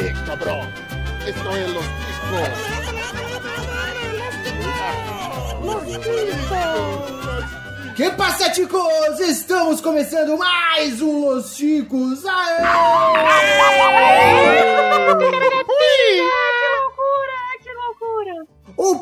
Eh, cabrón. Esto es los Que passa, chicos? Estamos começando mais um Los Chicos. Aê! O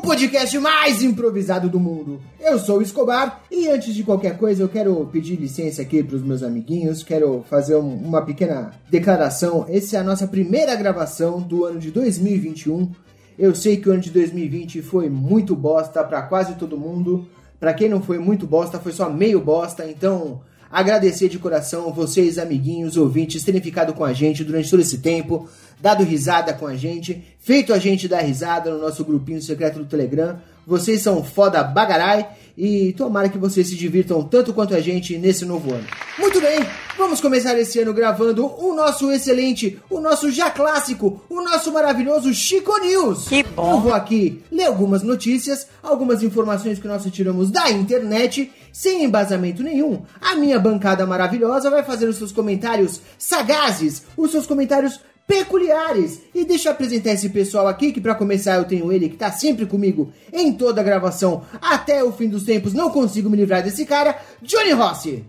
podcast mais improvisado do mundo. Eu sou o Escobar e antes de qualquer coisa eu quero pedir licença aqui para os meus amiguinhos, quero fazer um- uma pequena declaração. Essa é a nossa primeira gravação do ano de 2021. Eu sei que o ano de 2020 foi muito bosta para quase todo mundo. Para quem não foi muito bosta, foi só meio bosta. Então, agradecer de coração vocês, amiguinhos, ouvintes, terem ficado com a gente durante todo esse tempo, dado risada com a gente, feito a gente dar risada no nosso grupinho secreto do Telegram. Vocês são foda bagarai e tomara que vocês se divirtam tanto quanto a gente nesse novo ano. Muito bem, vamos começar esse ano gravando o nosso excelente, o nosso já clássico, o nosso maravilhoso Chico News. Que bom. Eu vou aqui ler algumas notícias, algumas informações que nós tiramos da internet, sem embasamento nenhum. A minha bancada maravilhosa vai fazer os seus comentários sagazes, os seus comentários peculiares. E deixa eu apresentar esse pessoal aqui, que pra começar eu tenho ele que tá sempre comigo em toda a gravação até o fim dos tempos. Não consigo me livrar desse cara, Johnny Rossi.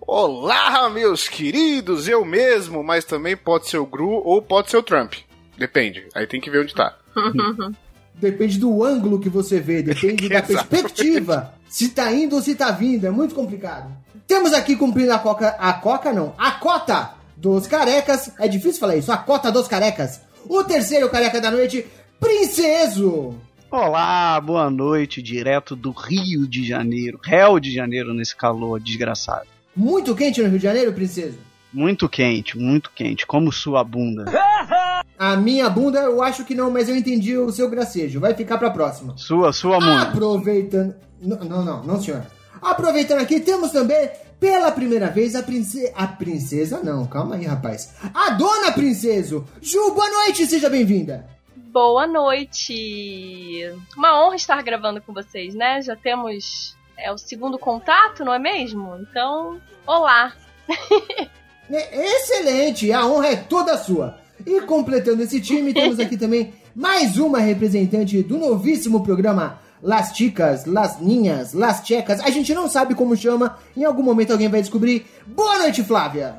Olá, meus queridos, eu mesmo, mas também pode ser o Gru ou pode ser o Trump. Depende, aí tem que ver onde tá. Depende do ângulo que você vê, depende da perspectiva. Se tá indo ou se tá vindo, é muito complicado. Temos aqui cumprindo a coca, a coca não, a cota dos carecas. É difícil falar isso, a cota dos carecas. O terceiro careca da noite, Princeso. Olá, boa noite, direto do Rio de Janeiro, Réu de Janeiro nesse calor desgraçado. Muito quente no Rio de Janeiro, Princeso? Muito quente, muito quente, como sua bunda. A minha bunda eu acho que não, mas eu entendi o seu gracejo. Vai ficar pra próxima. Sua, sua munda. Aproveitando. Não, não, não, não, senhor. Aproveitando aqui, temos também, pela primeira vez, a princesa. A princesa, não, calma aí, rapaz. A dona Princeso! Ju, boa noite, seja bem-vinda! Boa noite! Uma honra estar gravando com vocês, né? Já temos é, o segundo contato, não é mesmo? Então, olá! É, Excelente, a honra é toda sua. E completando esse time, temos aqui também mais uma representante do novíssimo programa Las Chicas, Las Ninhas, Las Checas. A gente não sabe como chama, em algum momento alguém vai descobrir. Boa noite, Flávia!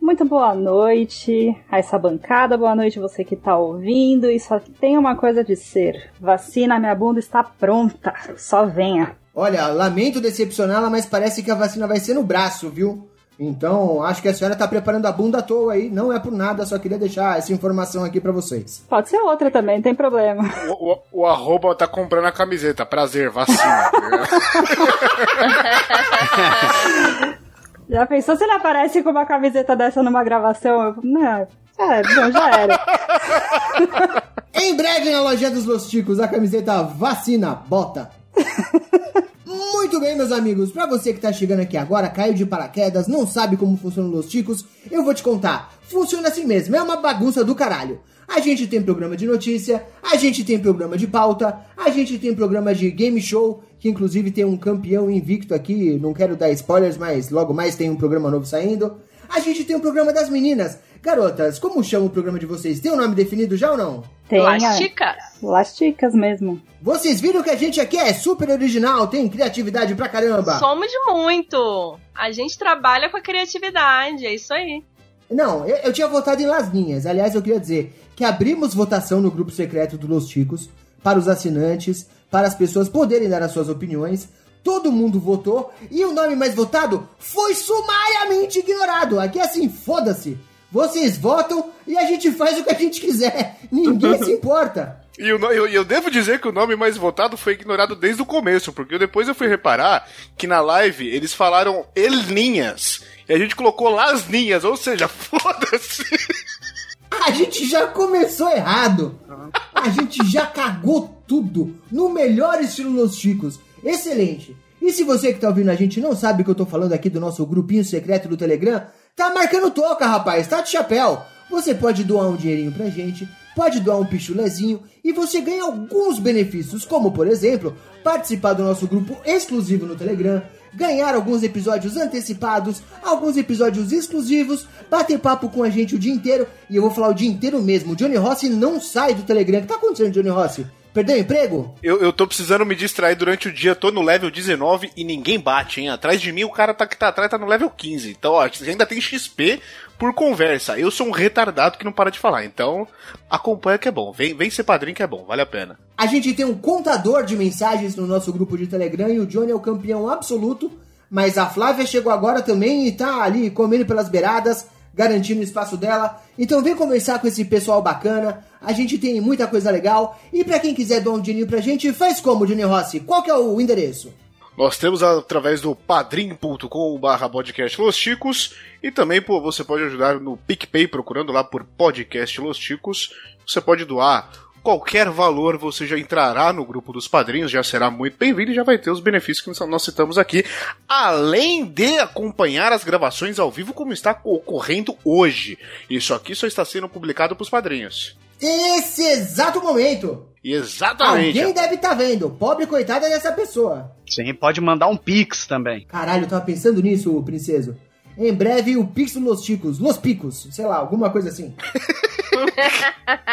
Muito boa noite a essa bancada, boa noite você que tá ouvindo. E só tem uma coisa de ser: vacina, minha bunda está pronta. Só venha. Olha, lamento decepcioná-la, mas parece que a vacina vai ser no braço, viu? Então, acho que a senhora tá preparando a bunda à toa aí. Não é por nada, só queria deixar essa informação aqui pra vocês. Pode ser outra também, não tem problema. O, o, o arroba tá comprando a camiseta, prazer, vacina. Já pensou se ele aparece com uma camiseta dessa numa gravação? Eu, não, é, bom, já era. Em breve na loja dos Los Ticos, a camiseta Vacina Bota. Muito bem, meus amigos. Pra você que tá chegando aqui agora, caiu de paraquedas, não sabe como funcionam Los Ticos, eu vou te contar. Funciona assim mesmo, é uma bagunça do caralho. A gente tem programa de notícia, a gente tem programa de pauta, a gente tem programa de game show, que inclusive tem um campeão invicto aqui, não quero dar spoilers, mas logo mais tem um programa novo saindo. A gente tem um programa das meninas. Garotas, como chama o programa de vocês? Tem um nome definido já ou não? Tem a- Lastica? Lasticas mesmo. Vocês viram que a gente aqui é super original, tem criatividade pra caramba. Somos muito! A gente trabalha com a criatividade, é isso aí. Não, eu, eu tinha votado em Lasninhas. Aliás, eu queria dizer que abrimos votação no grupo secreto do Los Chicos para os assinantes, para as pessoas poderem dar as suas opiniões. Todo mundo votou e o nome mais votado foi sumariamente ignorado. Aqui é assim, foda-se. Vocês votam e a gente faz o que a gente quiser. Ninguém se importa. E no- eu, eu devo dizer que o nome mais votado foi ignorado desde o começo, porque depois eu fui reparar que na live eles falaram Elninhas. E a gente colocou Lasninhas, ou seja, foda-se. A gente já começou errado. A gente já cagou tudo no melhor estilo Los Chicos. Excelente. E se você que tá ouvindo a gente não sabe que eu tô falando aqui do nosso grupinho secreto do Telegram, tá marcando toca, rapaz, tá de chapéu. Você pode doar um dinheirinho pra gente, pode doar um pichulezinho e você ganha alguns benefícios, como por exemplo, participar do nosso grupo exclusivo no Telegram, ganhar alguns episódios antecipados, alguns episódios exclusivos, bater papo com a gente o dia inteiro. E eu vou falar o dia inteiro mesmo. O Johnny Rossi não sai do Telegram. O que tá acontecendo, Johnny Rossi? Perdeu o emprego? Eu, eu tô precisando me distrair durante o dia, tô no level 19 e ninguém bate, hein? Atrás de mim o cara tá, que tá atrás tá no level 15. Então, ó, ainda tem XP por conversa. Eu sou um retardado que não para de falar. Então, acompanha que é bom. Vem, vem ser padrinho que é bom, vale a pena. A gente tem um contador de mensagens no nosso grupo de Telegram e o Johnny é o campeão absoluto. Mas a Flávia chegou agora também e tá ali comendo pelas beiradas, garantindo o espaço dela. Então vem conversar com esse pessoal bacana. A gente tem muita coisa legal. E para quem quiser doar um dinheirinho pra gente, faz como, Johnny Rossi? Qual que é o endereço? Nós temos através do padrim.com barra podcast Los Chicos e também pô, você pode ajudar no PicPay procurando lá por podcast Los Chicos. Você pode doar qualquer valor, você já entrará no grupo dos padrinhos, já será muito bem-vindo e já vai ter os benefícios que nós citamos aqui, além de acompanhar as gravações ao vivo como está ocorrendo hoje. Isso aqui só está sendo publicado para os padrinhos. Esse exato momento! Exatamente. Alguém deve estar tá vendo. Pobre coitada dessa pessoa. Sim, pode mandar um pix também. Caralho, eu tava pensando nisso, princeso. Em breve, o Pix dos Los Chicos, Los Picos, sei lá, alguma coisa assim.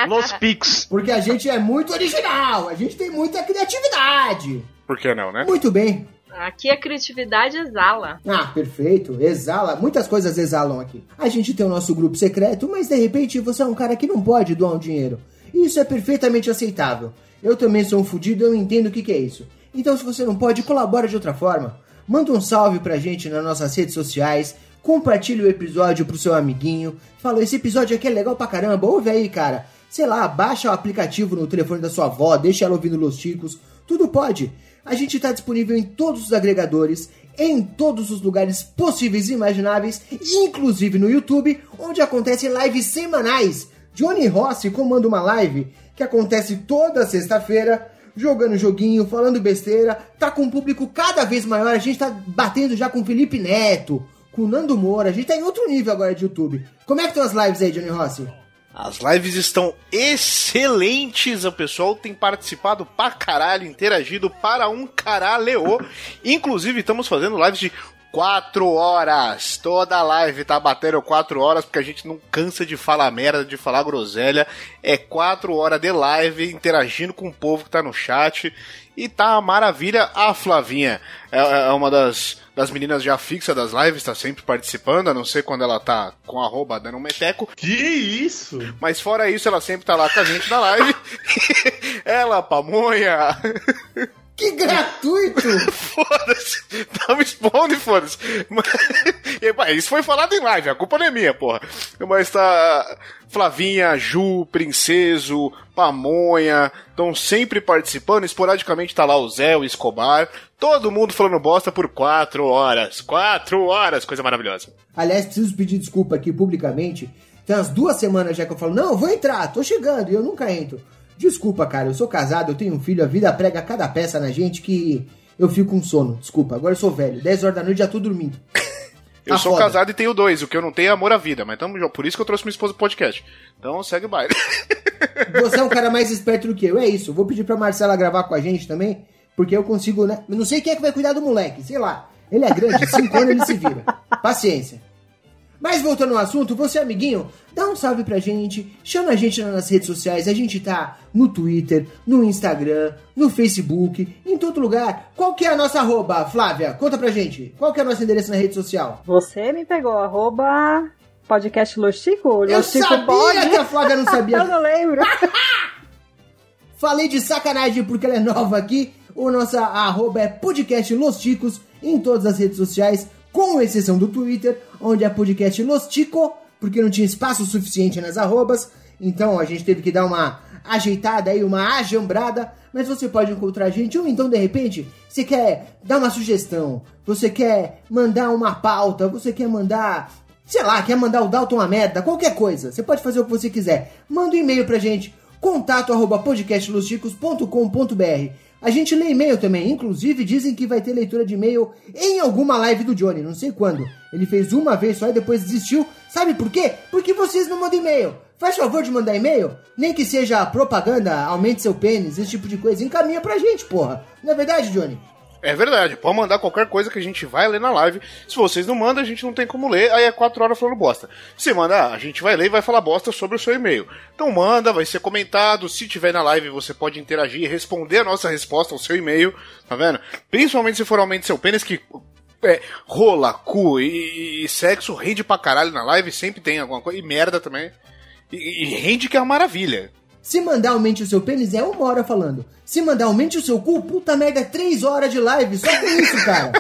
Los Picos. Porque a gente é muito original, a gente tem muita criatividade. Por que não, né? Muito bem. Aqui a criatividade exala. Ah, perfeito. Exala. Muitas coisas exalam aqui. A gente tem o nosso grupo secreto, mas de repente você é um cara que não pode doar um dinheiro. Isso é perfeitamente aceitável. Eu também sou um fudido, eu entendo o que, que é isso. Então, se você não pode, colabora de outra forma. Manda um salve pra gente nas nossas redes sociais. Compartilhe o episódio pro seu amiguinho. Fala, esse episódio aqui é legal pra caramba. Ouve aí, cara. Sei lá, baixa o aplicativo no telefone da sua avó, deixa ela ouvindo Los Chicos. Tudo pode. A gente está disponível em todos os agregadores, em todos os lugares possíveis e imagináveis, inclusive no YouTube, onde acontecem lives semanais. Johnny Rossi comanda uma live que acontece toda sexta-feira, jogando joguinho, falando besteira, tá com um público cada vez maior. A gente tá batendo já com Felipe Neto, com Nando Moura, a gente tá em outro nível agora de YouTube. Como é que estão as lives aí, Johnny Rossi? As lives estão excelentes, o pessoal tem participado pra caralho, interagido para um caralho. Inclusive, estamos fazendo lives de quatro horas. Toda live tá batendo quatro horas, porque a gente não cansa de falar merda, de falar groselha. É quatro horas de live, interagindo com o povo que tá no chat. E tá uma maravilha. A Flavinha é, é uma das, das meninas já fixa das lives, tá sempre participando, a não ser quando ela tá com arroba dando um meteco. Que isso? Mas fora isso, ela sempre tá lá com a gente na live. ela, pamonha. Que gratuito! foda-se! Tá me expondo e foda-se. Mas... Isso foi falado em live, a culpa não é minha, porra. Mas tá. Flavinha, Ju, Princeso, Pamonha, estão sempre participando. Esporadicamente tá lá o Zé, o Escobar. Todo mundo falando bosta por quatro horas. Quatro horas, coisa maravilhosa. Aliás, preciso pedir desculpa aqui publicamente. Tem umas duas semanas já que eu falo, não, vou entrar, tô chegando, e eu nunca entro. Desculpa, cara, eu sou casado, eu tenho um filho, a vida prega cada peça na gente que eu fico com sono. Desculpa, agora eu sou velho. 10 horas da noite já tô dormindo. Eu sou foda. casado e tenho dois, o que eu não tenho é amor à vida, mas tamo, por isso que eu trouxe minha esposa pro podcast. Então segue o baile. Você é um cara mais esperto do que eu, é isso. Vou pedir pra Marcela gravar com a gente também, porque eu consigo, né? Não sei quem é que vai cuidar do moleque, sei lá. Ele é grande, 5 anos ele se vira. Paciência. Mas voltando ao assunto, você amiguinho, dá um salve pra gente, chama a gente nas redes sociais, a gente tá no Twitter, no Instagram, no Facebook, em todo lugar. Qual que é a nossa arroba, Flávia? Conta pra gente. Qual que é o nosso endereço na rede social? Você me pegou, arroba podcast Lostico? Eu sabia pode? que a Flávia não sabia. Eu não lembro. Falei de sacanagem porque ela é nova aqui. O nosso arroba é podcast Los Chicos em todas as redes sociais com exceção do Twitter, onde é podcast Lostico, porque não tinha espaço suficiente nas arrobas, então a gente teve que dar uma ajeitada aí, uma ajambrada, mas você pode encontrar a gente, ou então de repente você quer dar uma sugestão, você quer mandar uma pauta, você quer mandar, sei lá, quer mandar o Dalton uma merda, qualquer coisa, você pode fazer o que você quiser. Manda um e-mail pra gente, contato arroba podcastlosticos.com.br a gente lê e-mail também, inclusive dizem que vai ter leitura de e-mail em alguma live do Johnny, não sei quando. Ele fez uma vez só e depois desistiu. Sabe por quê? Porque vocês não mandam e-mail. Faz favor de mandar e-mail, nem que seja propaganda, aumente seu pênis, esse tipo de coisa. Encaminha pra gente, porra. Não é verdade, Johnny? É verdade, pode mandar qualquer coisa que a gente vai ler na live. Se vocês não mandam, a gente não tem como ler, aí é 4 horas falando bosta. Se mandar, a gente vai ler e vai falar bosta sobre o seu e-mail. Então manda, vai ser comentado. Se tiver na live, você pode interagir e responder a nossa resposta ao seu e-mail, tá vendo? Principalmente se for aumente seu pênis, que é, rola, cu e, e, sexo rende pra caralho na live, sempre tem alguma coisa, e merda também. E, e rende que é uma maravilha. Se mandar aumente o seu pênis, é uma hora falando. Se mandar aumente o seu cu, puta merda, é três horas de live só com isso, cara.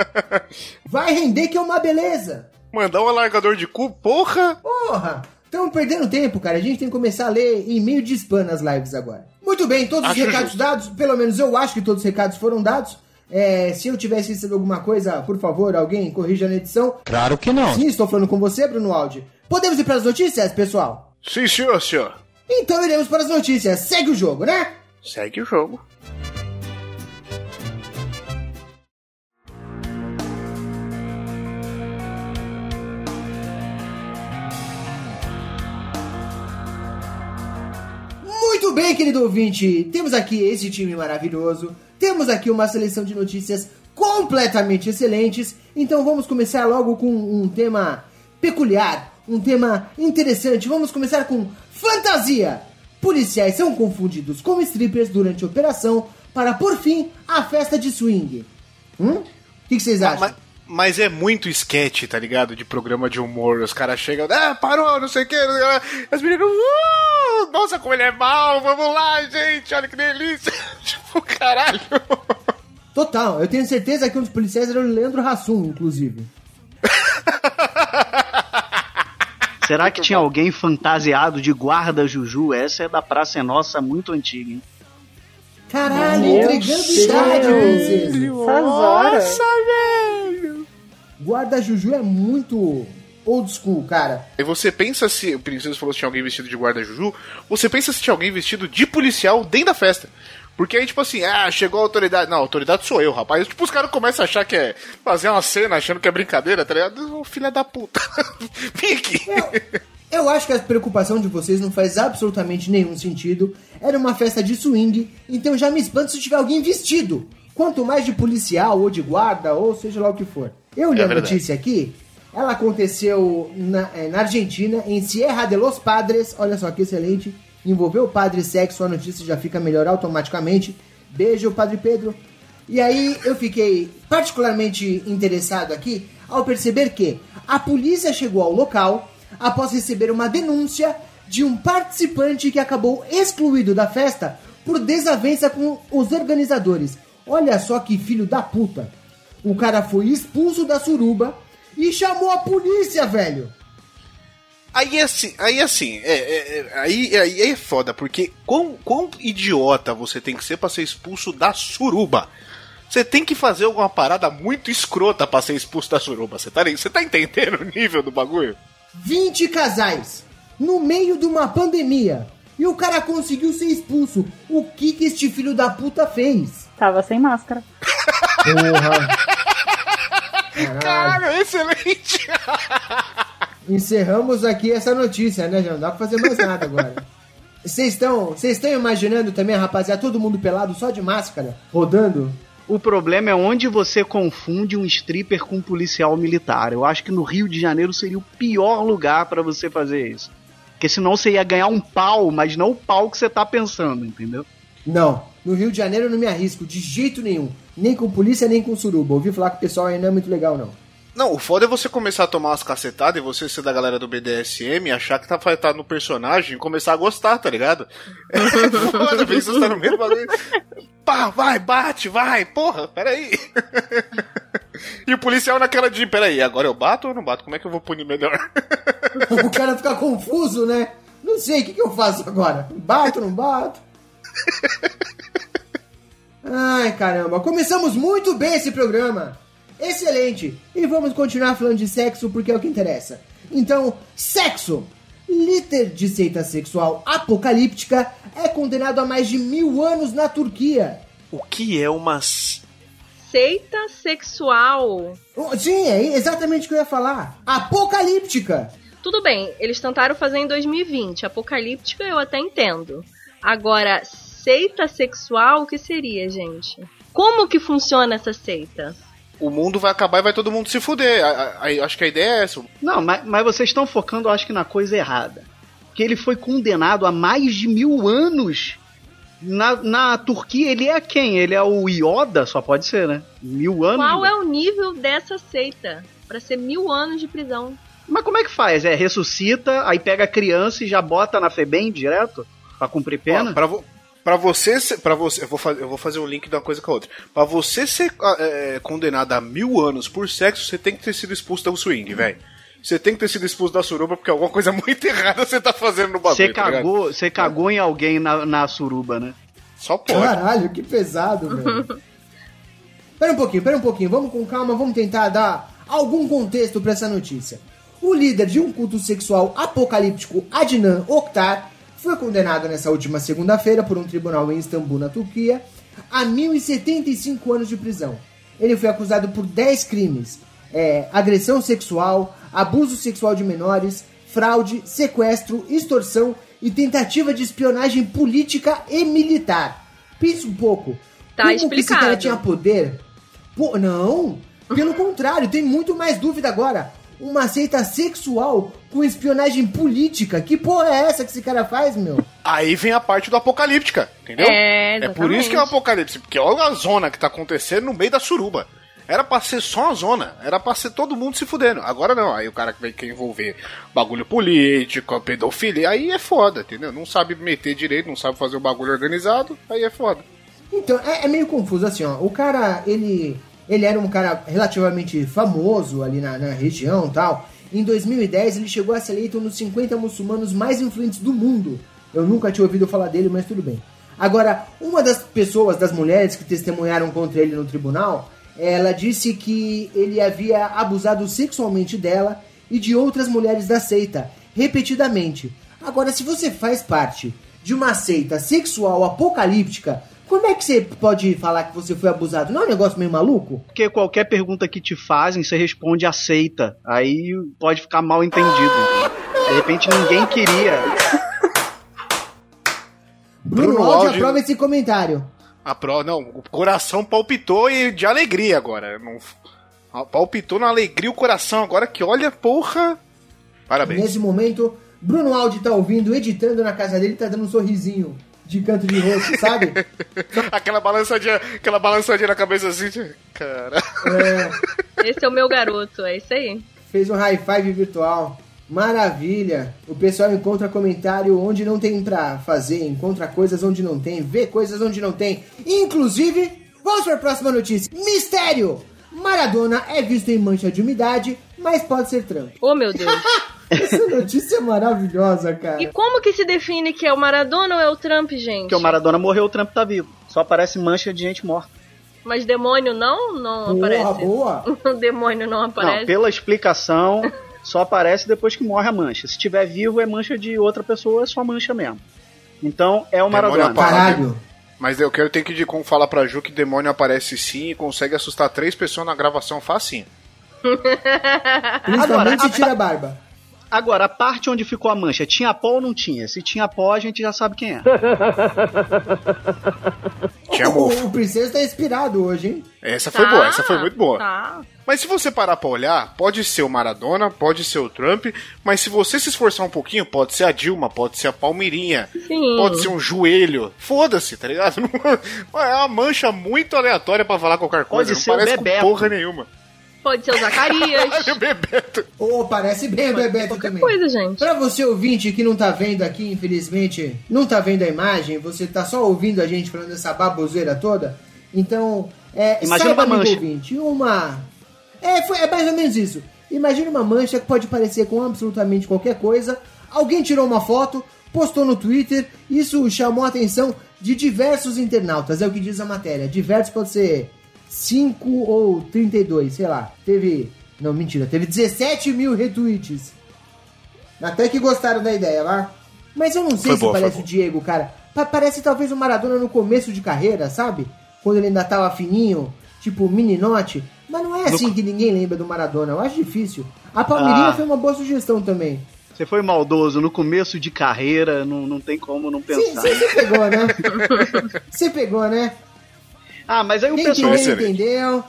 Vai render que é uma beleza. Mandar um alargador de cu, porra! Porra! Estamos perdendo tempo, cara. A gente tem que começar a ler e-mail de spam nas lives agora. Muito bem, todos Acho os recados justo. dados. Pelo menos eu acho que todos os recados foram dados. É, se eu tivesse recebido alguma coisa, por favor, alguém corrija na edição. Claro que não. Sim, estou falando com você, Bruno Aldi. Podemos ir para as notícias, pessoal? Sim, senhor, senhor. Então iremos para as notícias. Segue o jogo, né? Segue o jogo. Muito bem, querido ouvinte. Temos aqui esse time maravilhoso. Temos aqui uma seleção de notícias completamente excelentes. Então vamos começar logo com um tema peculiar, um tema interessante. Vamos começar com fantasia. Policiais são confundidos com strippers durante a operação para por fim a festa de swing. Hum? O que, vocês acham? Mas, mas é muito sketch, tá ligado? De programa de humor. Os caras chegam, ah, parou, não sei o que. As meninas, uh, nossa, como ele é mal, vamos lá, gente, olha que delícia. tipo, caralho. Total, eu tenho certeza que um dos policiais era o Leandro Hassum, inclusive. Será que tinha alguém fantasiado de guarda Juju? Essa é da Praça é Nossa, muito antiga, hein? Caralho, Meu entregando idade, princesa. Horas. velho. Guarda Juju é muito old school, cara. E você pensa se. O Princesa falou se tinha alguém vestido de guarda-juju. Você pensa se tinha alguém vestido de policial dentro da festa. Porque aí, tipo assim, ah, chegou a autoridade. Não, a autoridade sou eu, rapaz. Tipo, os caras começam a achar que é fazer uma cena achando que é brincadeira, tá ligado? Ô, filha da puta. Vem aqui. Eu acho que a preocupação de vocês não faz absolutamente nenhum sentido. Era uma festa de swing, então já me espanto se tiver alguém vestido. Quanto mais de policial, ou de guarda, ou seja lá o que for. Eu li É a verdade. notícia aqui, ela aconteceu na, eh, na Argentina, em Sierra de los Padres. Olha só que excelente. Envolveu o padre sexo, a notícia já fica melhor automaticamente. Beijo, Padre Pedro. E aí eu fiquei particularmente interessado aqui ao perceber que a polícia chegou ao local após receber uma denúncia de um participante que acabou excluído da festa por desavença com os organizadores. Olha só que filho da puta. O cara foi expulso da suruba e chamou a polícia, velho. Aí assim, aí assim, é, é, é, aí, aí é foda, porque quão, quão idiota você tem que ser pra ser expulso da suruba? Você tem que fazer alguma parada muito escrota pra ser expulso da suruba. Você tá, você tá entendendo o nível do bagulho? 20 casais no meio de uma pandemia e o cara conseguiu ser expulso. O que que este filho da puta fez? Tava sem máscara. Porra. Caralho. Cara, excelente! Encerramos aqui essa notícia, né? Já não dá pra fazer mais nada agora. Vocês estão, vocês estão imaginando também, rapaziada, todo mundo pelado só de máscara, rodando? O problema é onde você confunde um stripper com um policial militar. Eu acho que no Rio de Janeiro seria o pior lugar pra você fazer isso. Porque senão você ia ganhar um pau, mas não o pau que você tá pensando, entendeu? Não, no Rio de Janeiro eu não me arrisco de jeito nenhum, nem com polícia nem com suruba. Ouvi falar que o pessoal aí não é muito legal não. Não, o foda é você começar a tomar umas cacetadas e você ser da galera do BDSM, achar que tá, estar no personagem e começar a gostar, tá ligado? É foda, você tá no meio bagulho. Pá, vai, bate, vai, porra, peraí. E o policial naquela de, peraí, agora eu bato ou não bato? Como é que eu vou punir melhor? o cara fica confuso, né? Não sei, o que, que eu faço agora? Bato, não bato? Ai, caramba, começamos muito bem esse programa. Excelente! E vamos continuar falando de sexo porque é o que interessa. Então, sexo! Líder de seita sexual apocalíptica é condenado a mais de mil anos na Turquia. O que é uma. Seita sexual. Oh, Sim, é exatamente o que eu ia falar. Apocalíptica! Tudo bem, eles tentaram fazer em 2020. Apocalíptica eu até entendo. Agora, seita sexual, o que seria, gente? Como que funciona essa seita? O mundo vai acabar e vai todo mundo se fuder. A- a- a- acho que a ideia é essa. Não, mas, mas vocês estão focando, acho que na coisa errada. Que ele foi condenado a mais de mil anos. Na, na Turquia, ele é quem? Ele é o Yoda? Só pode ser, né? Mil anos? Qual é o nível dessa seita? Pra ser mil anos de prisão. Mas como é que faz? É, ressuscita, aí pega a criança e já bota na FEBEM direto? Pra cumprir pena? Ó, pra, vo- pra você ser. Pra você, eu, vou fazer, eu vou fazer um link de uma coisa com a outra. Pra você ser ah, é, condenado a mil anos por sexo, você tem que ter sido expulso do swing, velho. Você tem que ter sido expulso da suruba porque alguma coisa muito errada você tá fazendo no bagulho. Você tá cagou, você cagou em alguém na, na suruba, né? Só pode. Caralho, que pesado, velho. Pera um pouquinho, pera um pouquinho. Vamos com calma, vamos tentar dar algum contexto pra essa notícia. O líder de um culto sexual apocalíptico, Adnan Oktar, foi condenado nessa última segunda-feira por um tribunal em Istambul, na Turquia, a 1.075 anos de prisão. Ele foi acusado por 10 crimes: é, agressão sexual, abuso sexual de menores, fraude, sequestro, extorsão e tentativa de espionagem política e militar. Pensa um pouco. Tá Como que esse cara explicado. tinha poder? Pô, não. Pelo contrário, tem muito mais dúvida agora. Uma seita sexual com espionagem política. Que porra é essa que esse cara faz, meu? Aí vem a parte do apocalíptica, entendeu? É, É por isso que é o apocalipse, porque olha a zona que tá acontecendo no meio da suruba. Era pra ser só a zona, era pra ser todo mundo se fudendo. Agora não, aí o cara que vai quer envolver bagulho político, pedofilia, aí é foda, entendeu? Não sabe meter direito, não sabe fazer o bagulho organizado, aí é foda. Então, é, é meio confuso assim, ó. O cara, ele, ele era um cara relativamente famoso ali na, na região e tal. Em 2010, ele chegou a ser eleito um dos 50 muçulmanos mais influentes do mundo. Eu nunca tinha ouvido falar dele, mas tudo bem. Agora, uma das pessoas, das mulheres que testemunharam contra ele no tribunal, ela disse que ele havia abusado sexualmente dela e de outras mulheres da seita, repetidamente. Agora, se você faz parte de uma seita sexual apocalíptica, como é que você pode falar que você foi abusado? Não é um negócio meio maluco? Porque qualquer pergunta que te fazem, você responde aceita. Aí pode ficar mal entendido. De repente ninguém queria. Bruno, Bruno Aldi Aldi- aprova esse comentário. A pro, não, o coração palpitou e de alegria agora. Não, palpitou na alegria o coração agora que olha, porra. Parabéns. Nesse momento, Bruno Aldi tá ouvindo, editando na casa dele, tá dando um sorrisinho de canto de rosto, sabe? aquela balançadinha, aquela balançadinha na cabeça assim, de- cara. É, Esse é o meu garoto, é isso aí. fez um high five virtual. Maravilha! O pessoal encontra comentário onde não tem pra fazer, encontra coisas onde não tem, vê coisas onde não tem. Inclusive, vamos para a próxima notícia. Mistério! Maradona é visto em mancha de umidade, mas pode ser Trump. Oh, meu Deus. Essa notícia é maravilhosa, cara. E como que se define que é o Maradona ou é o Trump, gente? Porque o Maradona morreu, o Trump tá vivo. Só aparece mancha de gente morta. Mas demônio não? Não Boa, aparece. boa. O demônio não Não, aparece. pela explicação, só aparece depois que morre a mancha. Se tiver vivo, é mancha de outra pessoa, é só mancha mesmo. Então é o Demônio Maradona. apaga. Caralho. Mas eu quero ter que de- como falar pra Ju que demônio aparece sim e consegue assustar três pessoas na gravação facinho. Principalmente Agora, tira a barba. Agora, a parte onde ficou a mancha, tinha pó ou não tinha? Se tinha pó, a gente já sabe quem é. Tinha O, mofo. o Princesa tá inspirado hoje, hein? Essa foi boa, essa foi muito boa. Tá. Mas se você parar pra olhar, pode ser o Maradona, pode ser o Trump, mas se você se esforçar um pouquinho, pode ser a Dilma, pode ser a Palmeirinha, Sim. pode ser um joelho. Foda-se, tá ligado? É uma mancha muito aleatória pra falar qualquer coisa. Pode não ser o parece com porra nenhuma. Pode ser o Zacarias. O Bebeto. Ô, parece bem o Bebeto também. coisa, gente. Pra você ouvinte que não tá vendo aqui, infelizmente, não tá vendo a imagem, você tá só ouvindo a gente falando essa baboseira toda, então, é, Imagina saiba, uma mancha. ouvinte, uma... É, foi, é mais ou menos isso. Imagina uma mancha que pode parecer com absolutamente qualquer coisa, alguém tirou uma foto, postou no Twitter, isso chamou a atenção de diversos internautas, é o que diz a matéria. Diversos pode ser 5 ou 32, sei lá. Teve... Não, mentira, teve 17 mil retweets. Até que gostaram da ideia, lá. Mas eu não sei Foi se boa, parece o Diego, cara. Pa- parece talvez o Maradona no começo de carreira, sabe? Quando ele ainda tava fininho, tipo meninote. Mas não é assim que ninguém lembra do Maradona. Eu acho difícil. A Palmeirinha Ah. foi uma boa sugestão também. Você foi maldoso no começo de carreira, não, não tem como não pensar. você pegou, né? Você pegou, né? Ah, mas aí o Quem pessoal. entendeu, entendeu.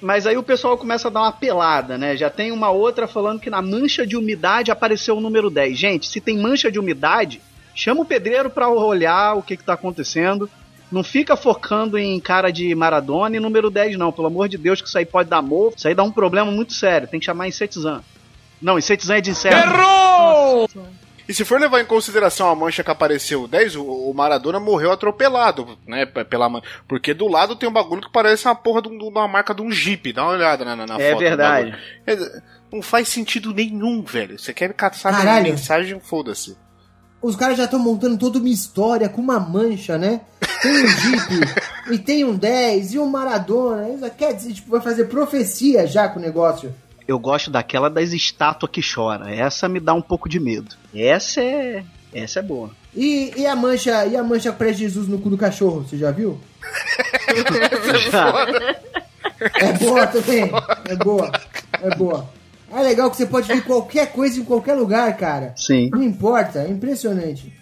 Mas aí o pessoal começa a dar uma pelada, né? Já tem uma outra falando que na mancha de umidade apareceu o número 10. Gente, se tem mancha de umidade, chama o pedreiro pra olhar o que, que tá acontecendo. Não fica focando em cara de Maradona e número 10, não. Pelo amor de Deus, que isso aí pode dar mofo. Isso aí dá um problema muito sério. Tem que chamar insetizan. Não, insetizan é de inseto. E se for levar em consideração a mancha que apareceu 10, o, o Maradona morreu atropelado, né? Pela, man- porque do lado tem um bagulho que parece uma porra de, um- uma marca de um Jeep. Dá uma olhada na, na, É foto. verdade. É, Não faz sentido nenhum, velho. Você quer caçar Caralho. mensagem, foda-se. Os caras já estão montando toda uma história com uma mancha, né? Tem um Jeep, e tem um 10, e um Maradona. Isso quer dizer, tipo, vai fazer profecia já com o negócio. Eu gosto daquela das estátuas que chora. Essa me dá um pouco de medo. Essa é. Essa é boa. E, e a mancha, e a mancha pré-Jesus no cu do cachorro, você já viu? É boa também. É boa. É boa. É legal que você pode ver qualquer coisa em qualquer lugar, cara. Sim. Não importa, é impressionante.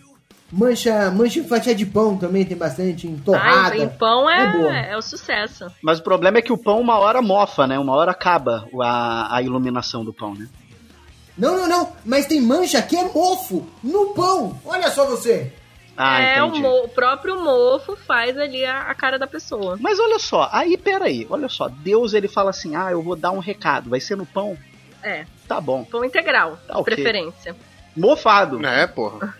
Mancha, mancha em fatia de pão também tem bastante, em torrada. Ai, em pão É boa. é, é o sucesso. Mas o problema é que o pão uma hora mofa, né? Uma hora acaba a, a iluminação do pão, né? Não, não, não, mas tem mancha que é mofo no pão. Olha só você. Ah, é, o, o próprio mofo faz ali a, a cara da pessoa. Mas olha só, aí peraí, olha só, Deus ele fala assim, ah, eu vou dar um recado, vai ser no pão? É, Tá bom. pão integral, Tá ok. preferência. Mofado. É, porra.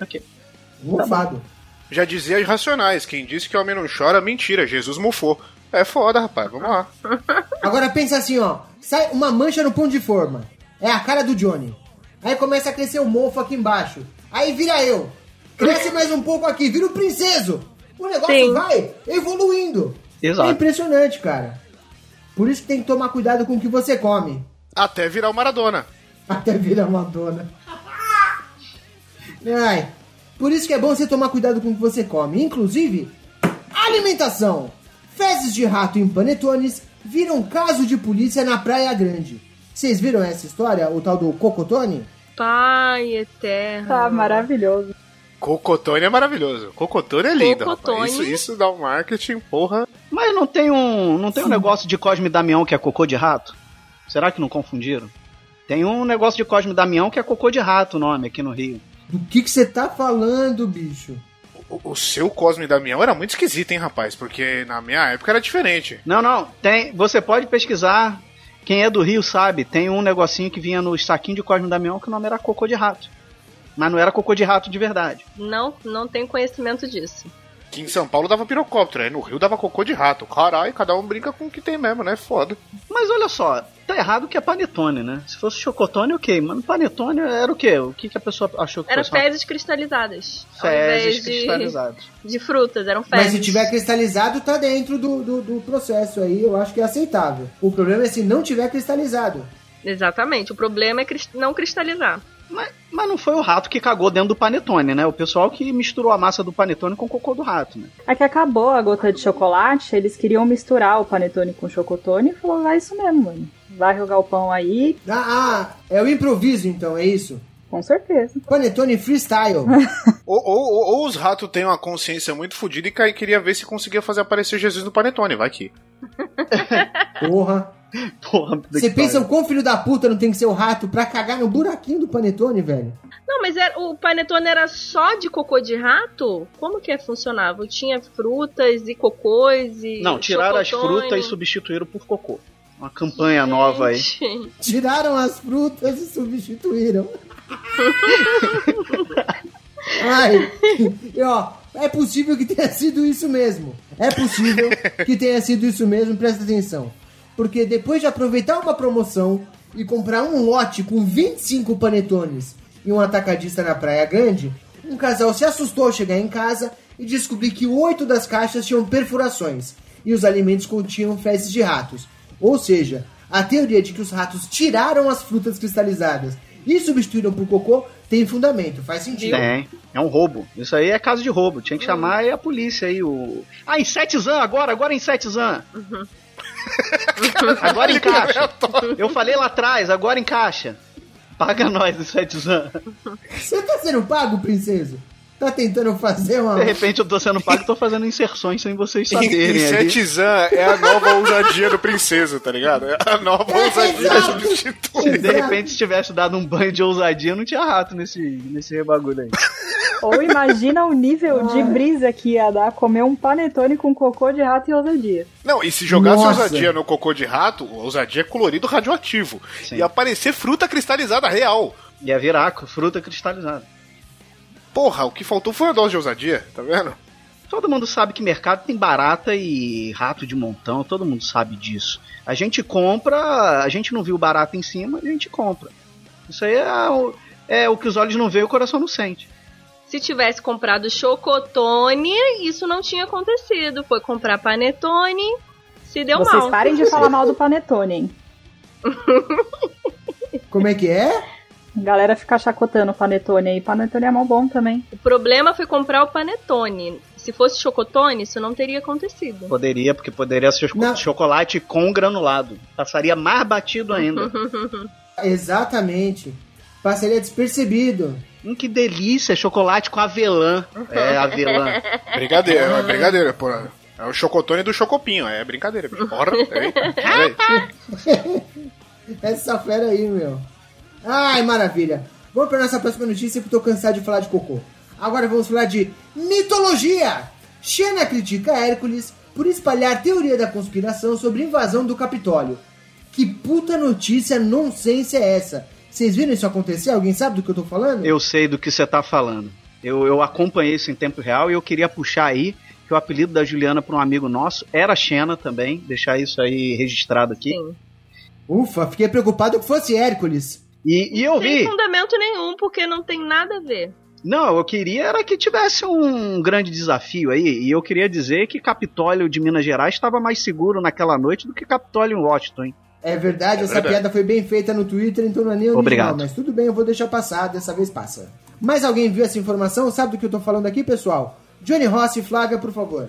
Mofado. Já dizia as racionais, quem disse que o homem não chora, mentira, Jesus mofou. É foda, rapaz, vamos lá. Agora pensa assim, ó. Sai uma mancha no pão de forma. É a cara do Johnny. Aí começa a crescer o mofo aqui embaixo. Aí vira eu. Cresce mais um pouco aqui, vira o princeso. O negócio Sim. vai evoluindo. Exato. É impressionante, cara. Por isso que tem que tomar cuidado com o que você come. Até virar o Maradona. Até virar uma dona. Ai, por isso que é bom você tomar cuidado com o que você come. Inclusive, alimentação. Fezes de rato em panetones viram caso de polícia na Praia Grande. Vocês viram essa história? O tal do Cocotone? Pai eterno. Tá maravilhoso. Cocotone é maravilhoso. Cocotone é lindo, Cocotone. Isso, isso dá um marketing, porra. Mas não tem um. Não tem um negócio de Cosme e Damião que é cocô de rato? Será que não confundiram? Tem um negócio de Cosme e Damião que é cocô de rato o nome aqui no Rio. Do que que você tá falando, bicho? O, o seu Cosme Damião era muito esquisito, hein, rapaz? Porque na minha época era diferente. Não, não, tem. Você pode pesquisar. Quem é do Rio sabe, tem um negocinho que vinha no saquinho de Cosme Damião que o nome era cocô de rato. Mas não era cocô de rato de verdade. Não, não tenho conhecimento disso. Que em São Paulo dava pirocóptero, aí no Rio dava cocô de rato. Caralho, cada um brinca com o que tem mesmo, né? Foda. Mas olha só, tá errado que é panetone, né? Se fosse chocotone, ok. Mas panetone era o quê? O que, que a pessoa achou que Era fosse? uma- fezes cristalizadas. ao Fezes de, cristalizadas. de frutas, eram fezes. Mas se tiver cristalizado, tá dentro do, do, do processo aí, eu acho que é aceitável. O problema é se não tiver cristalizado. Exatamente. O problema é não cristalizar. Mas, mas não foi o rato que cagou dentro do panetone, né? O pessoal que misturou a massa do panetone com o cocô do rato, né? É que acabou a gota de chocolate, eles queriam misturar o panetone com o chocotone e falou, vai isso mesmo, mano. Vai jogar o pão aí, Ah, ah, é o improviso então, é isso? com certeza. Panetone freestyle. Ou, ou, ou- ou os ratos têm uma consciência muito fodida e queria ver se conseguia fazer aparecer Jesus no Panetone, vai que. Porra. Porra, Você que pensa o quão filho da puta não tem que ser o rato pra cagar no buraquinho do panetone, velho? Não, mas era, o panetone era só de cocô de rato? Como que funcionava? Tinha frutas e cocôs e. Não, tiraram as frutas e substituíram por cocô. Uma campanha nova aí. Gente. Tiraram as frutas e substituíram. Ai, e ó, é possível que tenha sido isso mesmo. É possível que tenha sido isso mesmo, presta atenção. Porque depois de aproveitar uma promoção e comprar um lote com 25 panetones e um atacadista na Praia Grande, um casal se assustou ao chegar em casa e descobrir que oito das caixas tinham perfurações e os alimentos continham fezes de ratos. Ou seja, a teoria de que os ratos tiraram as frutas cristalizadas e substituíram por cocô tem fundamento, faz sentido. Tem. É um roubo. Isso aí é caso de roubo. Tinha que chamar aí a polícia aí. O... Ah, Insetizan agora, agora Insetizan. agora encaixa. Eu falei lá atrás, agora encaixa. Paga nós, Insetizan. Você tá sendo pago, princesa? Tá tentando fazer uma. De repente eu tô sendo pago e tô fazendo inserções sem vocês saberem. Insetizan é a nova ousadia do princesa, tá ligado? É a nova É, ousadia exato. substitui. De repente, se tivesse dado um banho de ousadia, não tinha rato nesse, nesse bagulho aí. Ou imagina o nível de brisa que ia dar comer um panetone com cocô de rato e ousadia. Não, e se jogasse Nossa. ousadia no cocô de rato, ousadia é colorido radioativo. Sim. Ia aparecer fruta cristalizada real. Ia virar fruta cristalizada. Porra, o que faltou foi a dose de ousadia, tá vendo? Todo mundo sabe que mercado tem barata e rato de montão, todo mundo sabe disso. A gente compra, a gente não viu barata em cima, a gente compra. Isso aí é o, é o que os olhos não veem e o coração não sente. Se tivesse comprado chocotone, isso não tinha acontecido. Foi comprar panetone, se deu Vocês mal. parem de falar mal do panetone, hein? Como é que é? Galera fica chacotando o panetone aí. Panetone é mó bom também. O problema foi comprar o panetone. Se fosse chocotone, isso não teria acontecido. Poderia, porque poderia ser Não. chocolate com granulado. Passaria mais batido ainda. Exatamente. Passaria despercebido. hum, que delícia, chocolate com avelã. É, avelã. Brincadeira, é brincadeira, porra. É o chocotone do chocopinho, é brincadeira. bicho. Porra, peraí, peraí. Essa fera aí, meu. Ai, maravilha. Vamos para nossa próxima notícia que eu tô cansado de falar de cocô. Agora vamos falar de mitologia. Xena critica Hércules por espalhar teoria da conspiração sobre invasão do Capitólio. Que puta notícia nonsense é essa? Vocês viram isso acontecer? Alguém sabe do que eu tô falando? Eu sei do que você tá falando. Eu, eu acompanhei isso em tempo real e eu queria puxar aí que o apelido da Juliana para um amigo nosso era Xena também. Deixar isso aí registrado aqui. Sim. Ufa, fiquei preocupado que fosse Hércules. E, e eu Sem vi. fundamento nenhum, porque não tem nada a ver. Não, eu queria era que tivesse um grande desafio aí. E eu queria dizer que Capitólio de Minas Gerais estava mais seguro naquela noite do que Capitólio em Washington, hein? É verdade, É essa verdade. piada foi bem feita no Twitter, então não é nem original, Obrigado. mas tudo bem, eu vou deixar passar, dessa vez passa. Mais alguém viu essa informação? Sabe do que eu tô falando aqui, pessoal? Johnny Rossi, Flávia, por favor.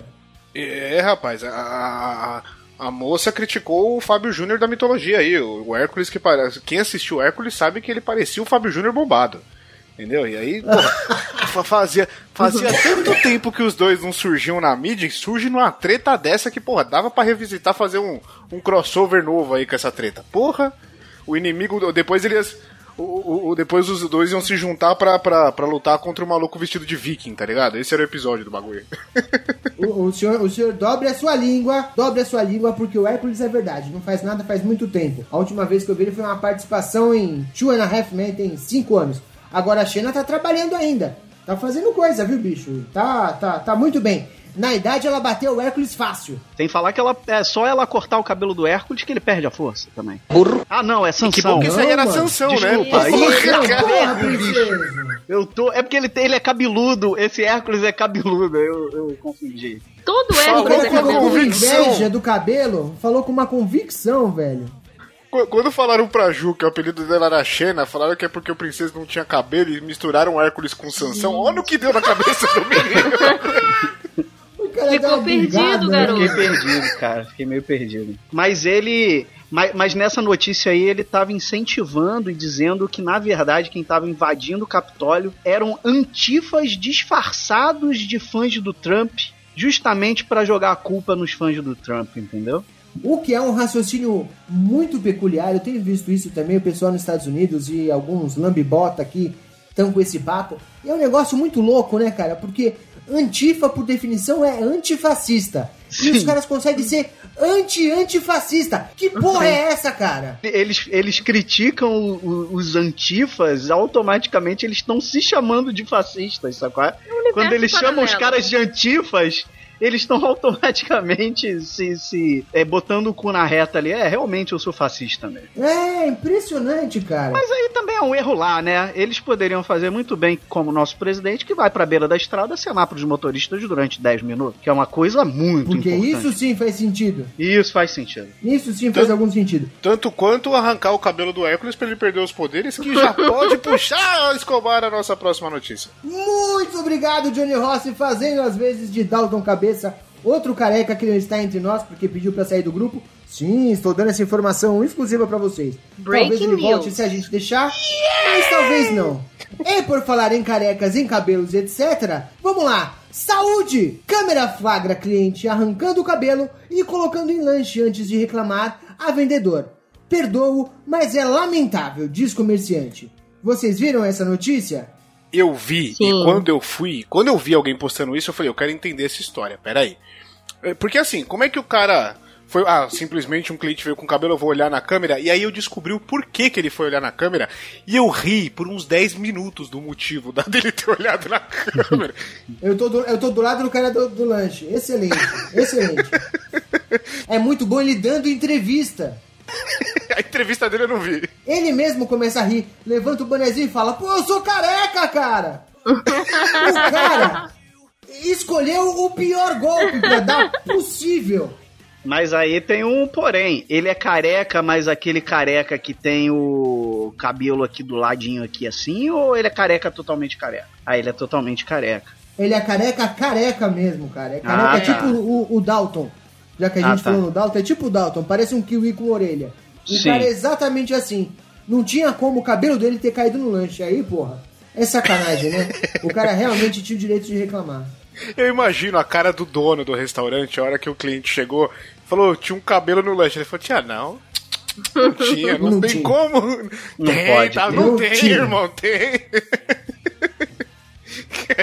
É, rapaz, a, a, a moça criticou o Fábio Júnior da mitologia aí. O, Hércules que parece. Quem assistiu o Hércules sabe que ele parecia o Fábio Júnior bombado. Entendeu? E aí, porra, fa- fazia, fazia tanto tempo que os dois não surgiam na mídia e surge numa treta dessa que, porra, dava pra revisitar, fazer um, um crossover novo aí com essa treta. Porra, o inimigo. Depois eles. O, o- depois os dois iam se juntar pra, pra, pra lutar contra o maluco vestido de viking, tá ligado? Esse era o episódio do bagulho. O, o senhor, o senhor dobre a sua língua, dobre a sua língua, porque o Hércules é verdade, não faz nada faz muito tempo. A última vez que eu vi ele foi uma participação em Two and a Half Men, tem 5 anos. Agora a Xena tá trabalhando ainda, tá fazendo coisa, viu, bicho? Tá, tá, tá muito bem. Na idade ela bateu o Hércules fácil. Tem que falar que ela, é só ela cortar o cabelo do Hércules que ele perde a força também. Ah, não, é Que Sansão. bom que isso aí era. Sansão, Desculpa, né? Porra, bicho. princesa. Eu tô. É porque ele, tem- ele é cabeludo. Esse Hércules é cabeludo. Eu, eu confundi. Todo Hércules é com falou com cabeludo. convicção. inveja do cabelo, falou com uma convicção, velho. Qu- Quando falaram pra Ju que o apelido dela era Xena, falaram que é porque o princesa não tinha cabelo e misturaram Hércules com Sansão. Olha o que deu na cabeça do menino. Cara Ficou perdido, bugada, né? garoto. Fiquei perdido, cara. Fiquei meio perdido. Mas ele. Mas, mas nessa notícia aí ele tava incentivando e dizendo que, na verdade, quem tava invadindo o Capitólio eram antifas disfarçados de fãs do Trump, justamente pra jogar a culpa nos fãs do Trump, entendeu? O que é um raciocínio muito peculiar, eu tenho visto isso também, o pessoal nos Estados Unidos e alguns lambibota aqui estão com esse papo. E é um negócio muito louco, né, cara? Porque antifa, por definição, é antifascista. E Sim. os caras conseguem ser anti-antifascista. Que porra é essa, cara? Eles, eles criticam o- o- os antifas, automaticamente eles estão se chamando de fascistas, sacou? Quando eles chamam os paralelo. caras de antifas, eles estão automaticamente se, se é, botando o cu na reta ali. É, realmente eu sou fascista mesmo. É impressionante, cara. Mas aí também é um erro lá, né? Eles poderiam fazer muito bem como o nosso presidente, que vai pra beira da estrada acenar pros motoristas durante 10 minutos, que é uma coisa muito Porque importante. isso sim faz sentido. Isso faz sentido. Isso sim faz algum sentido. Tanto quanto arrancar o cabelo do Hércules pra ele perder os poderes, que já pode puxar Escobar a nossa próxima notícia. Muito obrigado, Johnny Rossi, fazendo as vezes de Dalton Cabeça, outro careca que não está entre nós porque pediu pra sair do grupo. Sim, estou dando essa informação exclusiva pra vocês. Breaking talvez ele volte news. se a gente deixar, mas talvez não. E por falar em carecas, em cabelos, etc., vamos lá! Saúde! Câmera flagra cliente arrancando o cabelo e colocando em lanche antes de reclamar a vendedor. Perdoo, mas é lamentável, diz comerciante. Vocês viram essa notícia? Eu vi, Sim. e quando eu fui, quando eu vi alguém postando isso, eu falei, eu quero entender essa história, peraí. É, Porque assim, como é que o cara foi. Ah, simplesmente um cliente veio com cabelo, eu vou olhar na câmera, e aí eu descobri o porquê que ele foi olhar na câmera, e eu ri por uns 10 minutos do motivo da- dele ter olhado na câmera. Eu tô do, eu tô do lado do cara do, do lanche. Excelente, excelente. É muito bom ele dando entrevista. A entrevista dele eu não vi. Ele mesmo começa a rir, levanta o bonezinho e fala: Pô, eu sou careca, cara! o cara escolheu o pior golpe pra dar possível. Mas aí tem um porém. Ele é careca, mas aquele careca que tem o cabelo aqui do ladinho aqui assim, ou ele é careca totalmente careca? Ah, ele é totalmente careca. Ele é careca, careca mesmo, cara. É careca, Ah, é tipo o, o Dalton. Já que a Ah, gente tá. falou no Dalton, é tipo o Dalton, parece um kiwi com orelha. O Sim. cara é exatamente assim. Não tinha como o cabelo dele ter caído no lanche. Aí, porra, é sacanagem, né? O cara realmente tinha o direito de reclamar. Eu imagino a cara do dono do restaurante, a hora que o cliente chegou, falou, tinha um cabelo no lanche. Ele falou, tinha não. Não tinha, não, Não tem tinha. como. Não tem, pode. tá? Não, Não tem, tinha. irmão, tem.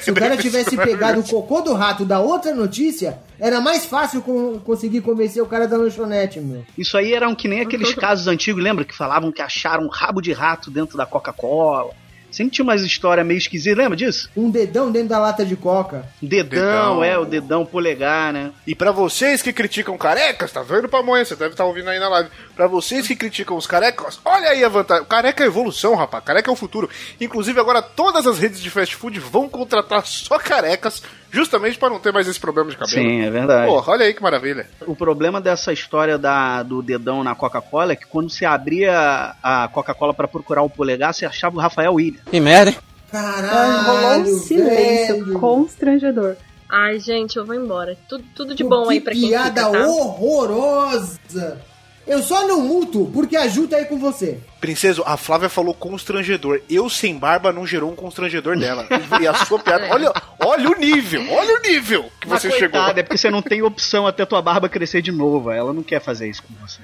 Se o cara tivesse pegado o cocô do rato da outra notícia, era mais fácil con- conseguir convencer o cara da lanchonete, meu. Isso aí eram que nem aqueles casos antigos, lembra? Que falavam que acharam um rabo de rato dentro da Coca-Cola. Sempre tinha umas histórias meio esquisitas, lembra disso? Um dedão dentro da lata de coca. Dedão, Dedão. é, o dedão polegar, né? E pra vocês que criticam carecas, tá vendo, Pamonha? Você deve estar ouvindo aí na live. Pra vocês que criticam os carecas, olha aí a vantagem. Careca é evolução, rapaz. Careca é o futuro. Inclusive, agora todas as redes de fast food vão contratar só carecas, justamente pra não ter mais esse problema de cabelo. Sim, é verdade. Porra, olha aí que maravilha. O problema dessa história da, do dedão na Coca-Cola é que quando você abria a Coca-Cola pra procurar o polegar, você achava o Rafael William. Que merda, hein? Caralho, Rolou um silêncio velho. constrangedor. Ai, gente, eu vou embora. Tudo, tudo de bom que aí pra quem piada fica, tá? horrorosa. Eu só não muto porque a Ju tá aí com você. Princeso, a Flávia falou constrangedor. Eu sem barba não gerou um constrangedor dela. E a sua piada. Olha, olha o nível, olha o nível que Mas você chegou. coitada, é porque você não tem opção até tua barba crescer de novo. Ela não quer fazer isso com você.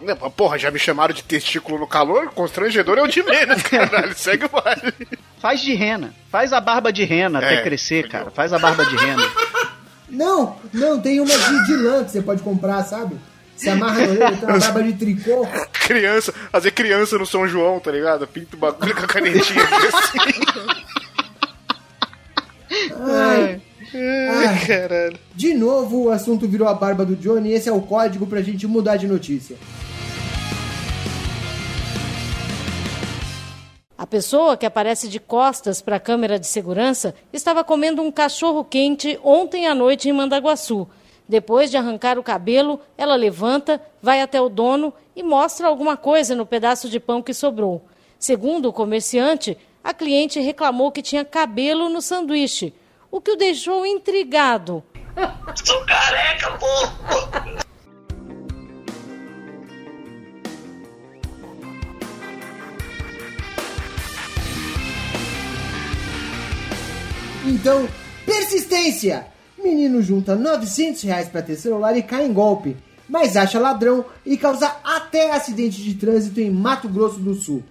Não, Porra, já me chamaram de testículo no calor? Constrangedor é o de menos, caralho. Segue o baile. Faz de rena. Faz a barba de rena É, até crescer, cara. Faz a barba de rena. Não, não, tem uma de, de lã que você pode comprar, sabe? Você amarra na orelha, tem uma barba de tricô. Criança, fazer criança no São João, tá ligado? Pinta o bagulho com a canetinha assim. Ai, ai. Caralho. De novo, o assunto virou a barba do Johnny e esse é o código pra gente mudar de notícia. A pessoa que aparece de costas para a câmera de segurança estava comendo um cachorro quente ontem à noite em Mandaguaçu. Depois de arrancar o cabelo, ela levanta, vai até o dono e mostra alguma coisa no pedaço de pão que sobrou. Segundo o comerciante, a cliente reclamou que tinha cabelo no sanduíche, o que o deixou intrigado. Então, persistência! Menino junta 900 reais pra ter celular e cai em golpe, mas acha ladrão e causa até acidente de trânsito em Mato Grosso do Sul.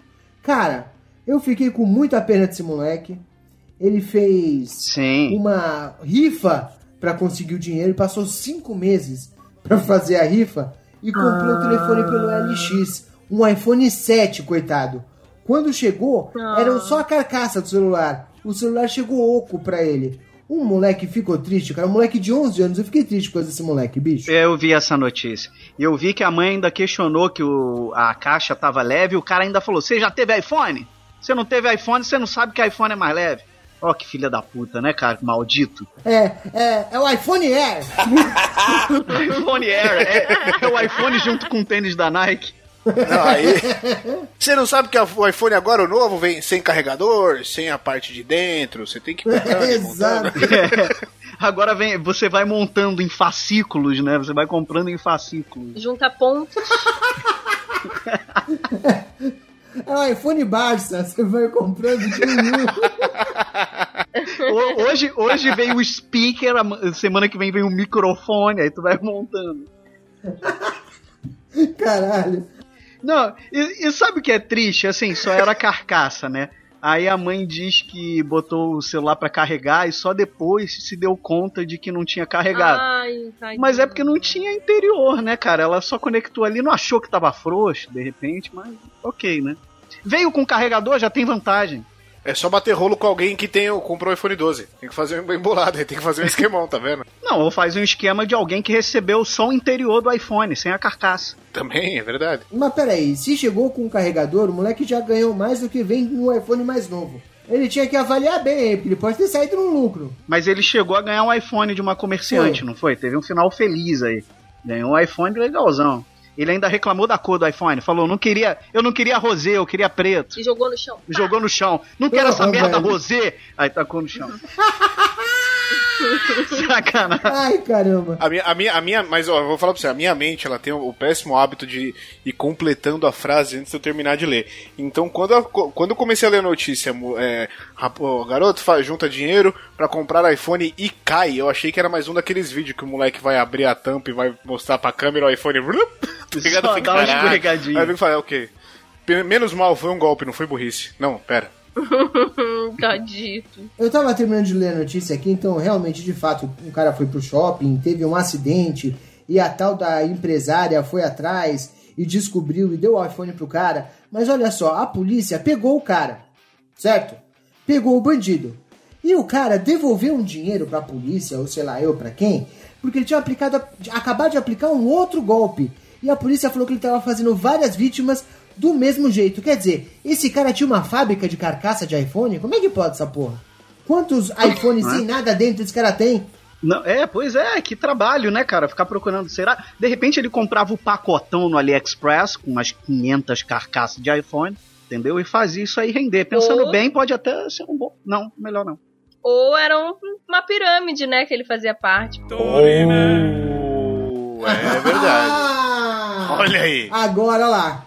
Cara, eu fiquei com muita pena desse moleque. Ele fez Sim. uma rifa pra conseguir o dinheiro e passou cinco meses pra fazer a rifa e comprou o telefone pelo LX, um iPhone 7, coitado. Quando chegou, era só a carcaça do celular. O celular chegou oco pra ele. Um moleque ficou triste, cara. Um moleque de 11 anos. Eu fiquei triste com esse moleque, bicho. Eu vi essa notícia. E eu vi que a mãe ainda questionou que o, a caixa tava leve e o cara ainda falou: Você já teve iPhone? Você não teve iPhone, você não sabe que iPhone é mais leve. Ó, que filha da puta, né, cara? Maldito. É, é, é o iPhone Air. iPhone Air. É, é o iPhone junto com o tênis da Nike. Não, aí... Você não sabe que o iPhone agora, o novo, vem sem carregador, sem a parte de dentro. Você tem que. Exato. É. Agora vem, você vai montando em fascículos, né? Você vai comprando em fascículos. Junta pontos. É o iPhone Barça, você vai comprando de um um. Ho- Hoje, hoje vem o speaker, semana que vem vem o microfone, aí tu vai montando. Caralho. Não, e, e sabe o que é triste? Assim, só era carcaça, né? Aí a mãe diz que botou o celular pra carregar e só depois se deu conta de que não tinha carregado. Ai. Mas é porque não tinha interior, né, cara? Ela só conectou ali, não achou que tava frouxo, de repente, mas ok, né? Veio com carregador, já tem vantagem. É só bater rolo com alguém que tem, comprou o iPhone 12. Tem que fazer um embolado, aí tem que fazer um esquemão, tá vendo? Não, ou faz um esquema de alguém que recebeu só o interior do iPhone, sem a carcaça. Também, é verdade. Mas peraí, se chegou com o carregador, o moleque já ganhou mais do que vem no iPhone mais novo. Ele tinha que avaliar bem, porque ele pode ter saído no lucro. Mas ele chegou a ganhar um iPhone de uma comerciante, Foi. não foi? Teve um final feliz aí. Ganhou um iPhone legalzão. Ele ainda reclamou da cor do iPhone, falou: não queria, eu não queria rosé, eu queria preto. E jogou no chão. Jogou no chão. Não quero essa Porra, merda velho. rosé. Aí tacou no chão. Sacanagem. Ai, caramba. A minha, a minha, a minha, mas ó, eu vou falar pra você, a minha mente, ela tem o, o péssimo hábito de ir completando a frase antes de eu terminar de ler. Então, quando eu, quando eu comecei a ler a notícia, é, garoto faz, junta dinheiro pra comprar iPhone e cai, eu achei que era mais um daqueles vídeos que o moleque vai abrir a tampa e vai mostrar pra câmera o iPhone. Tá ligado? Só dá uma escorregadinha. Aí eu falei, ok. Menos mal, foi um golpe, não foi burrice. Não, pera. Hum, Tadito. Eu tava terminando de ler a notícia aqui, então realmente, de fato, um cara foi pro shopping, teve um acidente e a tal da empresária foi atrás e descobriu e deu o iPhone pro cara. Mas olha só, a polícia pegou o cara, certo? Pegou o bandido. E o cara devolveu um dinheiro pra polícia, ou sei lá eu pra quem, porque ele tinha aplicado, acabado de aplicar um outro golpe. E a polícia falou que ele tava fazendo várias vítimas do mesmo jeito. Quer dizer, esse cara tinha uma fábrica de carcaça de iPhone? Como é que pode essa porra? Quantos iPhones sem nada dentro esse cara tem? Não, é, pois é, que trabalho, né, cara? Ficar procurando. Será? De repente ele comprava o pacotão no AliExpress com umas 500 carcaças de iPhone, entendeu? E fazia isso aí render. Pensando Ou- bem, pode até ser um bom. Não, melhor não. Ou era um- uma pirâmide, né, que ele fazia parte. Oh, é verdade. Ah! Olha aí. Agora lá.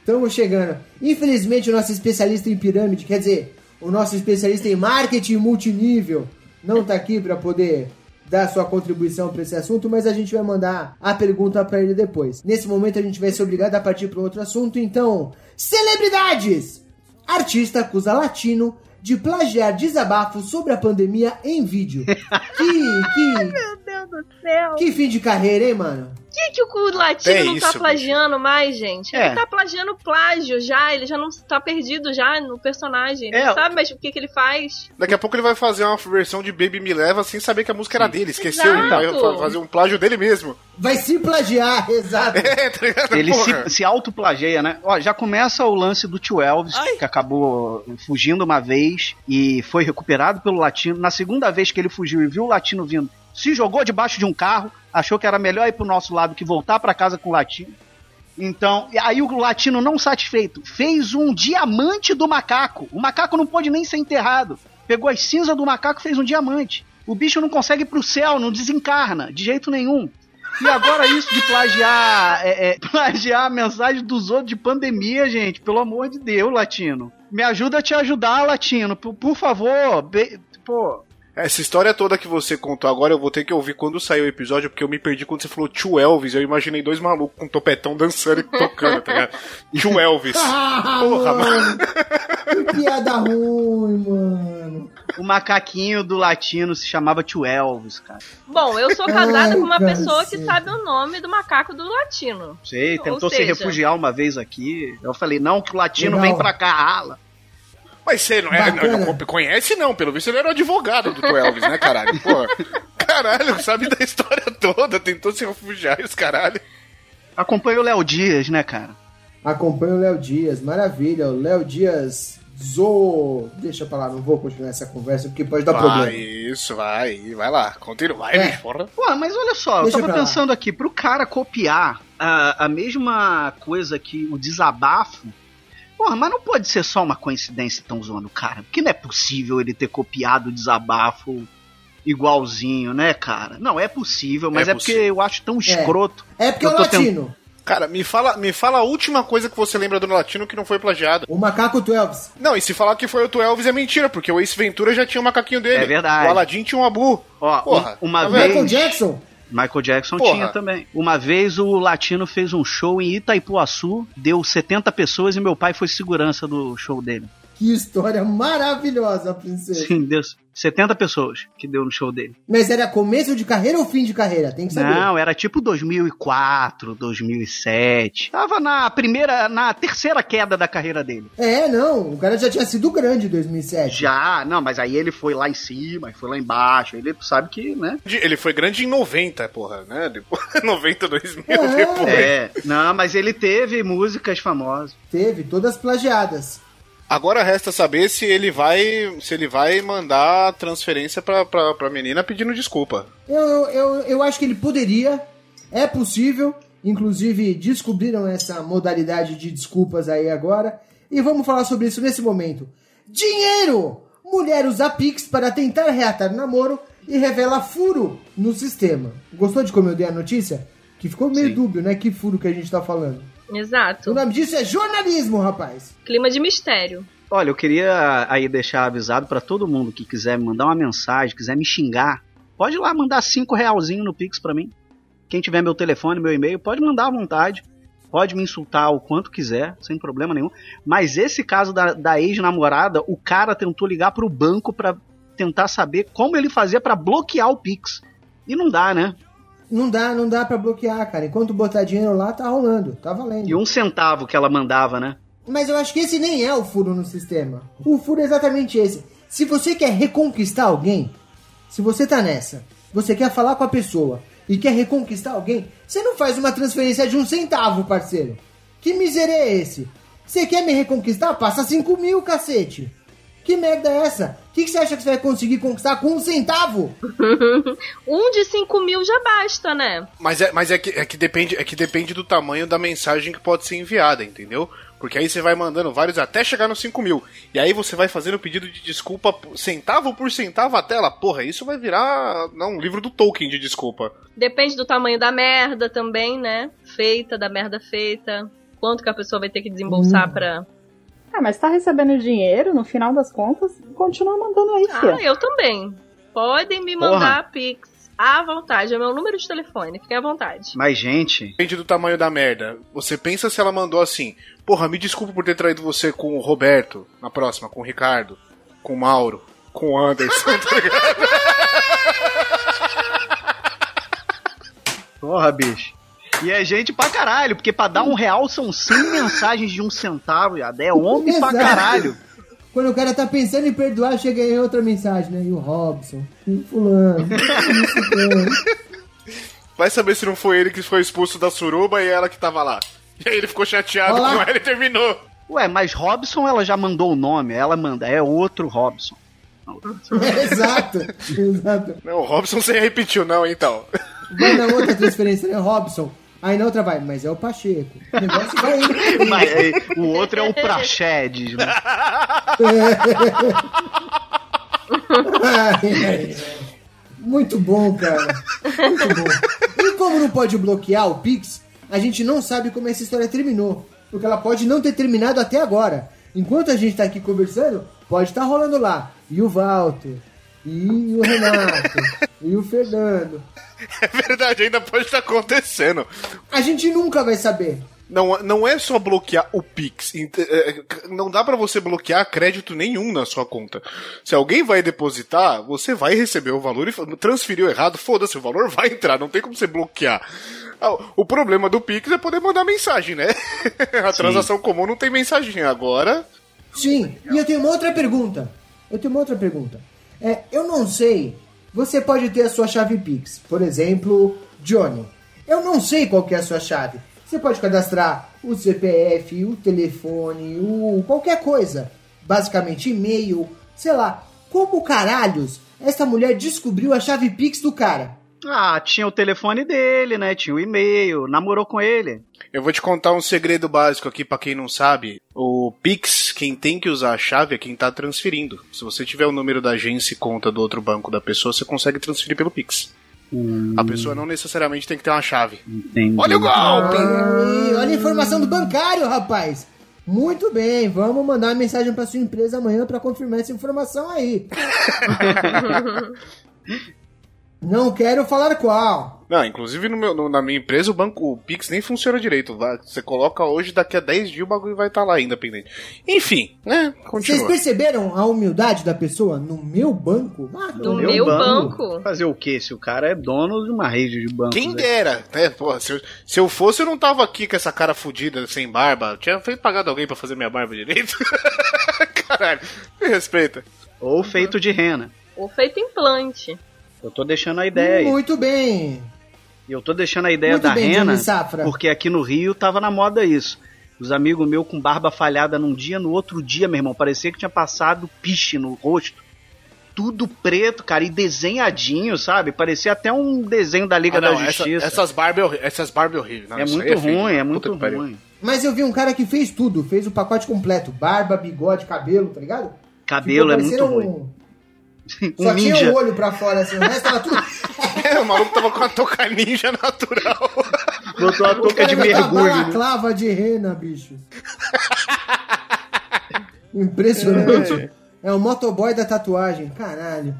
Estamos chegando. Infelizmente, o nosso especialista em pirâmide, quer dizer, o nosso especialista em marketing multinível, não tá aqui para poder dar sua contribuição para esse assunto, mas a gente vai mandar a pergunta para ele depois. Nesse momento, a gente vai ser obrigado a partir para outro assunto, então. Celebridades! Artista acusa latino de plagiar desabafo sobre a pandemia em vídeo. Que, que, Meu Deus do céu. que fim de carreira, hein, mano? Por que, que o latino É não tá isso, plagiando mais, gente? É. Ele tá plagiando plágio já, ele já não tá perdido já no personagem. Ele É. não sabe mais o que, que ele faz. Daqui a pouco ele vai fazer uma versão de Baby Me Leva sem saber que a música era dele. Esqueceu, ele vai Exato. fa- fazer um plágio dele mesmo. Vai se plagiar, exato. É, tá ligado? Ele Porra. se, se autoplageia, né? Ó, já começa o lance do tio Elvis, que acabou fugindo uma vez e foi recuperado pelo latino. Na segunda vez que ele fugiu e viu o latino vindo, se jogou debaixo de um carro, achou que era melhor ir pro nosso lado que voltar pra casa com o latino. Então, aí o latino não satisfeito, fez um diamante do macaco. O macaco não pôde nem ser enterrado. Pegou as cinzas do macaco e fez um diamante. O bicho não consegue ir pro céu, não desencarna, de jeito nenhum. E agora isso de plagiar, é, é, plagiar a mensagem dos outros de pandemia, gente, pelo amor de Deus, latino. Me ajuda a te ajudar, latino, por, por favor. Be- pô, Essa história toda que você contou agora, eu vou ter que ouvir quando sair o episódio, porque eu me perdi quando você falou tio Elvis. Eu imaginei dois malucos com um topetão dançando e tocando, tá ligado? Tio Elvis. Ah, Porra, mano. Que piada ruim, mano. o macaquinho do latino se chamava tio Elvis, cara. Bom, eu sou casada Ai, com uma pessoa que sabe o nome do macaco do latino. Sei, Ou tentou se seja- refugiar uma vez aqui. Eu falei, não, que o latino Legal. vem pra cá, rala. Mas você não, é, Bacana. não, não conhece, não. Pelo visto, ele era o advogado do Elvis, né, caralho? Pô, caralho, sabe da história toda. Tentou se refugiar e os caralho. Acompanha o Léo Dias, né, cara? Acompanha o Léo Dias, maravilha. O Léo Dias Zo. Deixa pra lá, não vou continuar essa conversa porque pode dar Vai, problema. isso, vai, vai lá. Continua, vai, É. porra. Pô, mas olha só, Deixa eu tava pra lá. pensando aqui, pro cara copiar a, a mesma coisa que o desabafo, porra, mas não pode ser só uma coincidência tão zoando o cara, porque não é possível ele ter copiado o desabafo igualzinho, né, cara? Não, é possível, mas É é, porque possível. eu acho tão escroto. É porque Eu é latino. Cara, me fala, me fala a última coisa que você lembra do Latino que não foi plagiado. O macaco 12. Não, e se falar que foi o Elvis é mentira, porque o Ace Ventura já tinha um macaquinho dele. É verdade. O Aladdin tinha um Abu. Ó, Porra, um- uma tá vez- Michael Jackson. Michael Jackson Porra. tinha também. Uma vez o Latino fez um show em Itaipuaçu, deu 70 pessoas e meu pai foi segurança do show dele. Que história maravilhosa, princesa. Sim, deu 70 pessoas que deu no show dele. Mas era começo de carreira ou fim de carreira? Tem que saber. Não, era tipo 2004, 2007. Tava na primeira, na terceira queda da carreira dele. É, não. O cara já tinha sido grande em 2007. Já, não, mas aí ele foi lá em cima, e foi lá embaixo. Ele sabe que, né? Ele foi grande em 90, porra, né? Depois, 90, 2000, É. depois. É, não, mas ele teve músicas famosas. Teve, todas plagiadas. Agora resta saber se ele vai, se ele vai mandar transferência pra, pra, pra menina pedindo desculpa. Eu, eu, eu acho que ele poderia, é possível. Inclusive, descobriram essa modalidade de desculpas aí agora. E vamos falar sobre isso nesse momento. Dinheiro! Mulher usa Pix para tentar reatar namoro e revela furo no sistema. Gostou de como eu dei a notícia? Que ficou meio Sim. dúbio, né? Que furo que a gente tá falando. O Exato. nome disso é jornalismo, rapaz. Clima de mistério. Olha, eu queria aí deixar avisado pra todo mundo que quiser me mandar uma mensagem, quiser me xingar, pode ir lá mandar cinco realzinho no Pix pra mim. Quem tiver meu telefone, meu e-mail, pode mandar à vontade. Pode me insultar o quanto quiser, sem problema nenhum. Mas esse caso da, da ex-namorada, o cara tentou ligar pro banco pra tentar saber como ele fazia pra bloquear o Pix. E não dá, né? Não dá, não dá pra bloquear, cara. Enquanto botar dinheiro lá, tá rolando, tá valendo. E um centavo que ela mandava, né? Mas eu acho que esse nem é o furo no sistema. O furo é exatamente esse. Se você quer reconquistar alguém, se você tá nessa, você quer falar com a pessoa e quer reconquistar alguém, você não faz uma transferência de um centavo, parceiro. Que miséria é esse? Você quer me reconquistar? Passa 5 mil, cacete. Que merda é essa? O que, que você acha que você vai conseguir conquistar com um centavo? Um de 5 mil já basta, né? Mas é, mas é que, é que depende, é que depende do tamanho da mensagem que pode ser enviada, entendeu? Porque aí você vai mandando vários até chegar nos 5 mil. E aí você vai fazendo o pedido de desculpa centavo por centavo a tela. Porra, isso vai virar não, um livro do Tolkien de desculpa. Depende do tamanho da merda também, né? Feita, da merda feita. Quanto que a pessoa vai ter que desembolsar Hum. pra. Ah, mas tá recebendo dinheiro, no final das contas, continua mandando aí, Ah, filha. eu também. Podem me mandar Pix à vontade. É meu número de telefone. Fiquem à vontade. Mas, gente, Depende do tamanho da merda. Você pensa se ela mandou assim: Porra, me desculpa por ter traído você com o Roberto, na próxima, com o Ricardo, com o Mauro, com o Anderson, tá ligado? porra, bicho. E é gente pra caralho, porque pra dar um real são 100 mensagens de um centavo, já é homem pra Exato. caralho. Quando o cara tá pensando em perdoar, chega aí outra mensagem, né? E o Robson, e o fulano. Vai saber se não foi ele que foi expulso da suruba e ela que tava lá. E aí ele ficou chateado Olá. com ela e terminou. Ué, mas Robson ela já mandou o nome, ela manda, é outro Robson. Exato, exato. Não, o Robson você repetiu, não, então. Na outra transferência, né? Robson. Aí na outra vai, mas é o Pacheco. O negócio vai indo. Mas, é, o outro é o Praxedes, né? Ai. Muito bom, cara. Muito bom. E como não pode bloquear o Pix, a gente não sabe como essa história terminou. Porque ela pode não ter terminado até agora. Enquanto a gente tá aqui conversando, pode estar rolando lá. E o Walter, e o Renato, e o Fernando. É verdade, ainda pode estar acontecendo. A gente nunca vai saber. Não, não é só bloquear o Pix. Ent- é, Não dá pra você bloquear crédito nenhum na sua conta. Se alguém vai depositar, você vai receber o valor e transferiu errado, foda-se, o valor vai entrar, não tem como você bloquear. Ah, O problema do Pix é poder mandar mensagem, né? A transação comum não tem mensagem. Agora, Sim, e eu tenho uma outra pergunta. Eu tenho uma outra pergunta. É, eu não sei. Você pode ter a sua chave Pix. Por exemplo, Johnny. Eu não sei qual é a sua chave. Você pode cadastrar o CPF, o telefone, o qualquer coisa. Basicamente e-mail, sei lá. Como caralhos essa mulher descobriu a chave Pix do cara? Ah, tinha o telefone dele, né? Tinha o e-mail, namorou com ele. eu vou te contar um segredo básico aqui pra quem não sabe. O Pix, quem tem que usar a chave é quem tá transferindo. Se você tiver o número da agência e conta do outro banco da pessoa, você consegue transferir pelo Pix. A pessoa não necessariamente tem que ter uma chave. Entendi. Olha o golpe! Aí, olha a informação do bancário, rapaz. Muito bem, vamos mandar uma mensagem pra sua empresa amanhã pra confirmar essa informação aí. Não quero falar qual. Não, inclusive no meu- no- na minha empresa o banco o Pix nem funciona direito. Você coloca hoje, daqui a 10 dias o bagulho vai estar lá ainda pendente. Enfim, né? Vocês Continua. perceberam a humildade da pessoa no meu banco? Ah, Do meu meu banco. Fazer o quê? Se o cara é dono de uma rede de bancos. Quem né? dera, né? Porra, se eu, se eu fosse, eu não tava aqui com essa cara fudida, sem barba. Eu tinha feito pagado alguém pra fazer minha barba direito. Caralho, me respeita. Ou feito de rena. Ou feito implante. Eu tô deixando a ideia aí. Muito bem. E eu tô deixando a ideia Muito da bem, rena, porque aqui no Rio tava na moda isso. Os amigos meus com barba falhada num dia, no outro dia, meu irmão, parecia que tinha passado piche no rosto. Tudo preto, cara, e desenhadinho, sabe? Parecia até um desenho da Liga Ah, não, da essa- Justiça. essas barbas essas Barbie horríveis. Não, é muito feio. ruim, é Puta muito que pariu. ruim. Mas eu vi um cara que fez tudo, fez o pacote completo. Barba, bigode, cabelo, tá ligado? Cabelo é Ficou muito parecendo ruim. Um- Só tinha ninja. o olho pra fora, assim, o resto tava tudo... É, o maluco tava com a touca ninja natural. Botou a touca de mergulho. né? balaclava de rena, bicho. Impressionante. É o motoboy da tatuagem, caralho.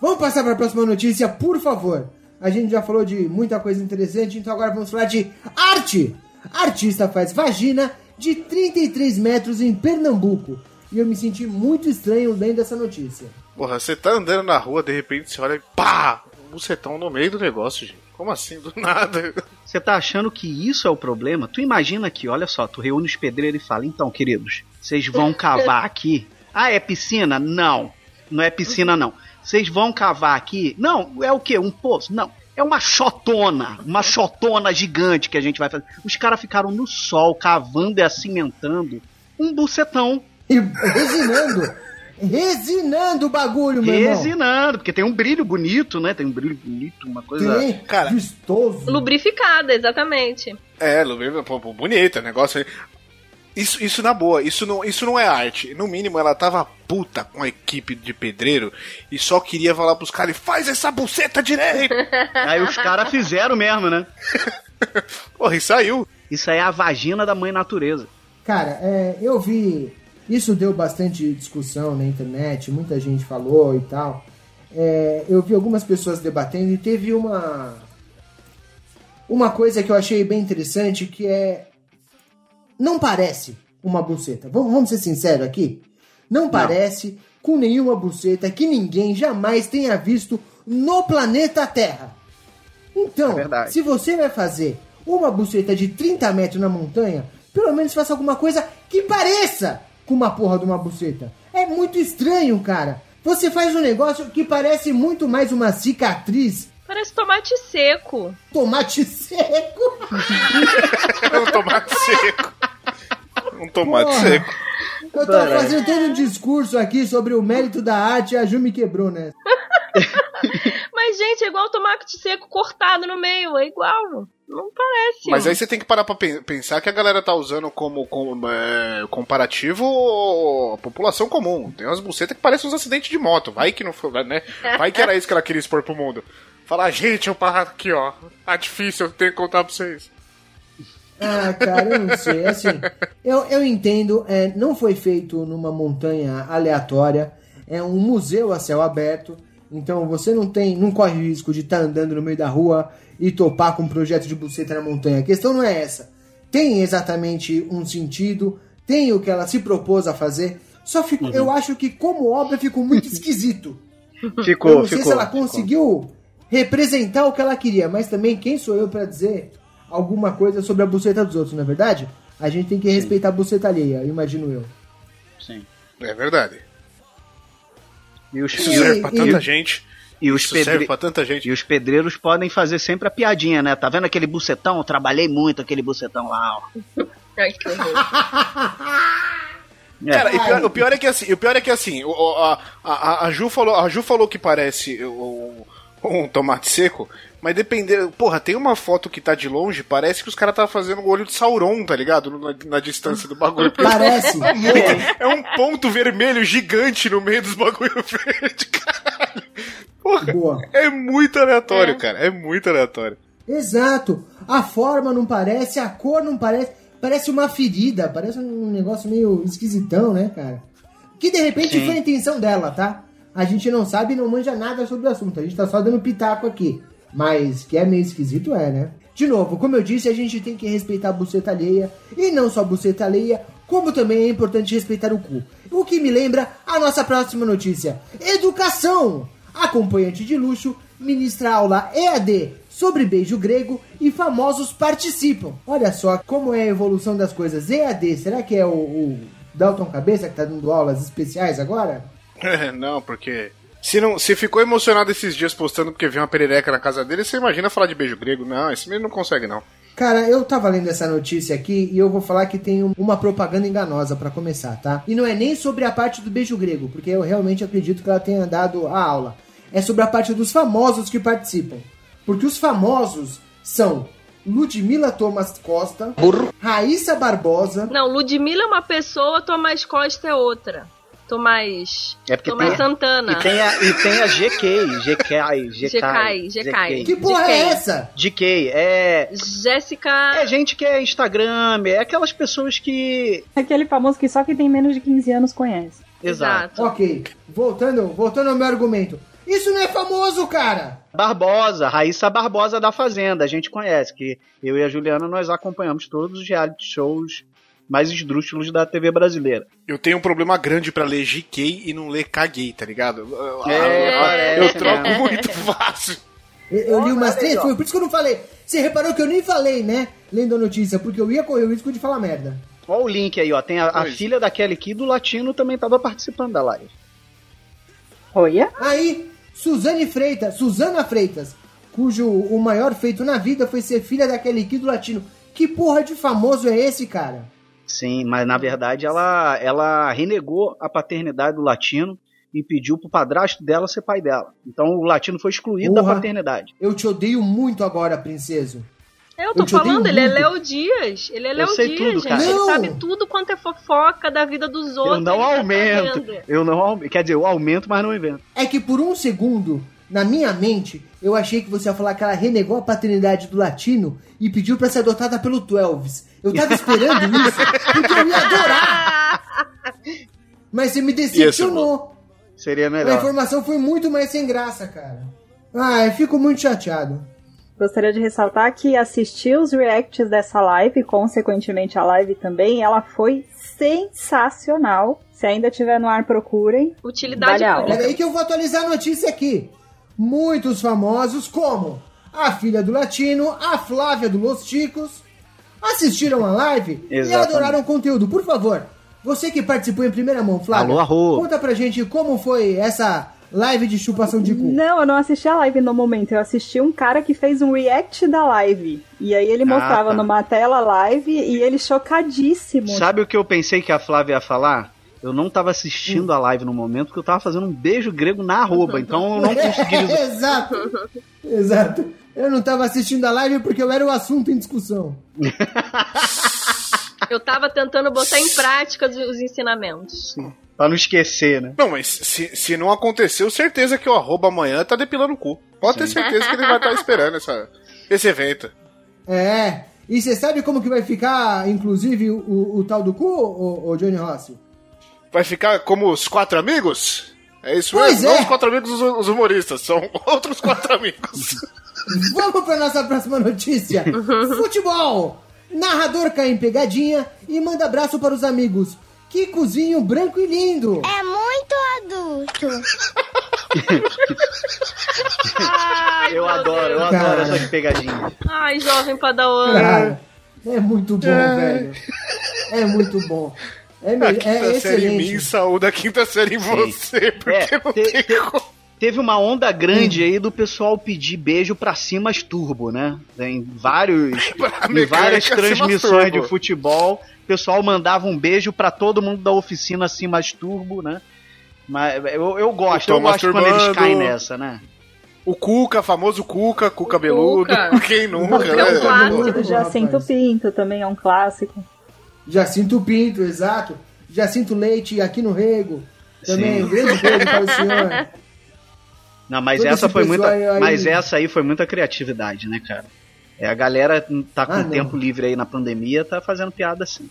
Vamos passar para a próxima notícia, por favor. A gente já falou de muita coisa interessante, então agora vamos falar de arte. Artista faz vagina de 33 metros em Pernambuco. E eu me senti muito estranho lendo essa notícia. Porra, você tá andando na rua, de repente você olha e pá! Um bucetão no meio do negócio, gente. Como assim? Do nada. Você tá achando que isso é o problema? Tu imagina que, olha só, tu reúne os pedreiros e fala, então, queridos, vocês vão cavar aqui? Ah, é piscina? Não. Não é piscina, não. Vocês vão cavar aqui? Não, é o quê? Um poço? Não. É uma chotona, uma chotona gigante que a gente vai fazer. Os caras ficaram no sol, cavando e acimentando um bucetão, E resinando. Resinando o bagulho, meu irmão. resinando, porque tem um brilho bonito, né? Tem um brilho bonito, uma coisa... Tem, Cara. vistoso. Lubrificada, exatamente. É, Lu- pô, pô, bonita, negócio aí. Isso, isso na boa, isso não, isso não é arte. No mínimo, ela tava puta com a equipe de pedreiro e só queria falar pros caras: faz essa buceta direito! Aí os caras fizeram mesmo, né? Porra, e saiu. Isso aí é a vagina da mãe natureza. Cara, é, eu vi. Isso deu bastante discussão na internet, muita gente falou e tal. É, eu vi algumas pessoas debatendo e teve uma. Uma coisa que eu achei bem interessante que é. Não parece uma buceta. Vamos, vamos ser sinceros aqui? Não parece com nenhuma buceta que ninguém jamais tenha visto no planeta Terra. Então, É se você vai fazer uma buceta de 30 metros na montanha, pelo menos faça alguma coisa que pareça com uma porra de uma buceta. É muito estranho, cara. Você faz um negócio que parece muito mais uma cicatriz. Parece tomate seco. Tomate seco. Um tomate seco. Um tomate Porra. seco. Eu tô fazendo todo um discurso aqui sobre o mérito da arte e a Ju me quebrou, né? Gente, é igual tomate seco cortado no meio. É igual. Não parece. Mas aí você tem que parar pra pen- pensar que a galera tá usando como, como, é, comparativo a população comum. Tem umas bucetas que parecem uns acidentes de moto. Vai que não foi, né? Vai que era isso que ela queria expor pro mundo. Falar, gente, eu paro aqui, ó. Tá difícil, eu tenho que contar pra vocês. Ah, cara, eu não sei. Assim, eu, eu entendo, é, não foi feito numa montanha aleatória, é um museu a céu aberto, então você não tem, não corre risco de estar andando no meio da rua e topar com um projeto de buceta na montanha. A questão não é essa. Tem exatamente um sentido, tem o que ela se propôs a fazer, só fico, eu acho que como obra ficou muito esquisito. Ficou, eu não sei ficou. se ela ficou. conseguiu representar o que ela queria, mas também quem sou eu pra dizer alguma coisa sobre a buceta dos outros, não é verdade? A gente tem que respeitar a buceta alheia, imagino eu. Sim. É verdade. E os, Isso E- serve pra e- tanta gente. e os Isso serve pedre- pra tanta gente. E os pedreiros podem fazer sempre a piadinha, né? Tá vendo aquele bucetão? Eu trabalhei muito aquele bucetão lá, ó. Ai, que. É. Cara, e pior- o pior é que assim, o pior é que assim, a, a, a Ju falou, a Ju falou que parece o- um tomate seco, mas dependendo, porra, tem uma foto que tá de longe, parece que os caras tá fazendo o olho de Sauron, tá ligado? Na, na distância do bagulho. Parece. é um ponto vermelho gigante no meio dos bagulho verde, caralho. Porra, Boa. é muito aleatório, É. cara. É muito aleatório. Exato. A forma não parece, a cor não parece. Parece uma ferida, parece um negócio meio esquisitão, né, cara? Que de repente Sim. foi a intenção dela, tá? A gente não sabe e não manja nada sobre o assunto. A gente tá só dando pitaco aqui. Mas que é meio esquisito, é, né? De novo, como eu disse, a gente tem que respeitar a buceta alheia. E não só a buceta alheia, como também é importante respeitar o cu. O que me lembra a nossa próxima notícia: Educação! Acompanhante de luxo ministra aula EAD sobre beijo grego e famosos participam. Olha só como é a evolução das coisas. EAD, será que é o, o Dalton Cabeça que tá dando aulas especiais agora? não, porque. Se, não, se ficou emocionado esses dias postando porque viu uma perereca na casa dele, você imagina falar de beijo grego? Não, esse menino não consegue, não. Cara, eu tava lendo essa notícia aqui e eu vou falar que tem um- uma propaganda enganosa pra começar, tá? E não é nem sobre a parte do beijo grego, porque eu realmente acredito que ela tenha dado a aula. É sobre a parte dos famosos que participam. Porque os famosos são Ludmila Thomas Costa, Raíssa Barbosa, Não, Ludmilla é uma pessoa, Tomás Costa é outra. Tomás. É porque Tomás tem- Santana. E tem a, e tem a GK, GK, GK, GK. que porra De é quem? essa? GK, é. Jéssica. É gente que é Instagram, é aquelas pessoas que. Aquele famoso que só quem tem menos de 15 anos conhece. Exato. Ok, voltando, voltando ao meu argumento. Isso não é famoso, cara! Barbosa, Raíssa Barbosa da Fazenda, a gente conhece, que eu e a Juliana nós acompanhamos todos os reality shows mais esdrúxulos da TV brasileira. Eu tenho um problema grande pra ler GK e não ler caguei, tá ligado? É, eu é, troco é. muito fácil. Eu, eu li umas três, foi por isso que eu não falei. Você reparou que eu nem falei, né? Lendo a notícia, porque eu ia correr o risco de falar merda. Olha o link aí, ó. Tem a, a filha da Kelly Key do Latino também tava participando da live. Olha. Aí, Suzane Freitas, Suzana Freitas, cujo o maior feito na vida foi ser filha daquele Kid do Latino. Que porra de famoso é esse, cara? Sim, mas na verdade ela, ela renegou a paternidade do Latino e pediu pro padrasto dela ser pai dela. Então o Latino foi excluído da Porra. paternidade. Eu te odeio muito agora, princeso. Eu tô Eu falando, ele é. Léo Dias. Ele é Léo sei Dias, tudo, gente. cara. Ele Não. sabe tudo quanto é fofoca da vida dos outros. Eu não tá aumento. sabendo. Eu não aumento. Quer dizer, eu aumento, mas não invento. É que por um segundo, na minha mente, eu achei que você ia falar que ela renegou a paternidade do latino e pediu pra ser adotada pelo Twelves. Eu tava esperando isso, porque eu ia adorar. Mas você me decepcionou. Seria A melhor. informação foi muito mais sem graça, cara. Ah, eu fico muito chateado. Gostaria de ressaltar que assisti os reacts dessa live, consequentemente a live também, ela foi sensacional. Se ainda estiver no ar, procurem. Utilidade Vale a aula. pública. Peraí que eu vou atualizar a notícia aqui. Muitos famosos, como a filha do Latino, a Flávia do Los Chicos, assistiram a live e Exatamente. adoraram o conteúdo. Por favor, você que participou em primeira mão, Flávia, Alô, conta pra gente como foi essa live de chupação de cu. Não, eu não assisti a live no momento. Eu assisti um cara que fez um react da live. E aí ele mostrava tá. numa tela live e ele chocadíssimo. Sabe o que eu pensei que a Flávia ia falar? Eu não tava assistindo a live no momento porque eu tava fazendo um beijo grego na arroba, então eu não consegui. exato, exato. Eu não tava assistindo a live porque eu era o assunto em discussão. Eu tava tentando botar em prática os, os ensinamentos. Pra não esquecer, né? Não, mas se, se não aconteceu, certeza que o arroba amanhã tá depilando o cu. Pode ter Sim. certeza que ele vai estar esperando essa, esse evento. É. E você sabe como que vai ficar, inclusive, o, o- o tal do cu, o, o Johnny Rossi? Vai ficar como os quatro amigos? É isso Pois mesmo? é. Não os quatro amigos os, os humoristas, são outros quatro amigos. Vamos para nossa próxima notícia. Futebol. Narrador cai em pegadinha e manda abraço para os amigos. Que cozinho branco e lindo. É muito adulto. Ai, Eu adoro, eu Deus. adoro Cara. essas pegadinhas. Ai, jovem padawan. Cara, é muito bom, velho. É muito bom. É, A é quinta série em mim, excelente. saúde a quinta série em você, porque É, não te- tem te- como. Teve uma onda grande aí do pessoal pedir beijo pra Simas Turbo, né? Em vários, em várias transmissões de futebol, o pessoal mandava um beijo pra todo mundo da oficina Simas Turbo, né? Mas eu, eu gosto, Tô eu gosto quando eles caem nessa, né? O Cuca, famoso Cuca, Cuca beludo. Cuca. Quem nunca, Cuca é um né? clássico. Jacinto. Pinto também é um clássico. Jacinto Pinto, exato. Jacinto Leite aqui no Rego. Também, Sim. um grande beijo para o senhor. Não, mas Todo essa foi muita. aí- Mas essa aí foi muita criatividade, né, cara? É, a galera tá com Ah, não. tempo livre aí na pandemia, tá fazendo piada assim.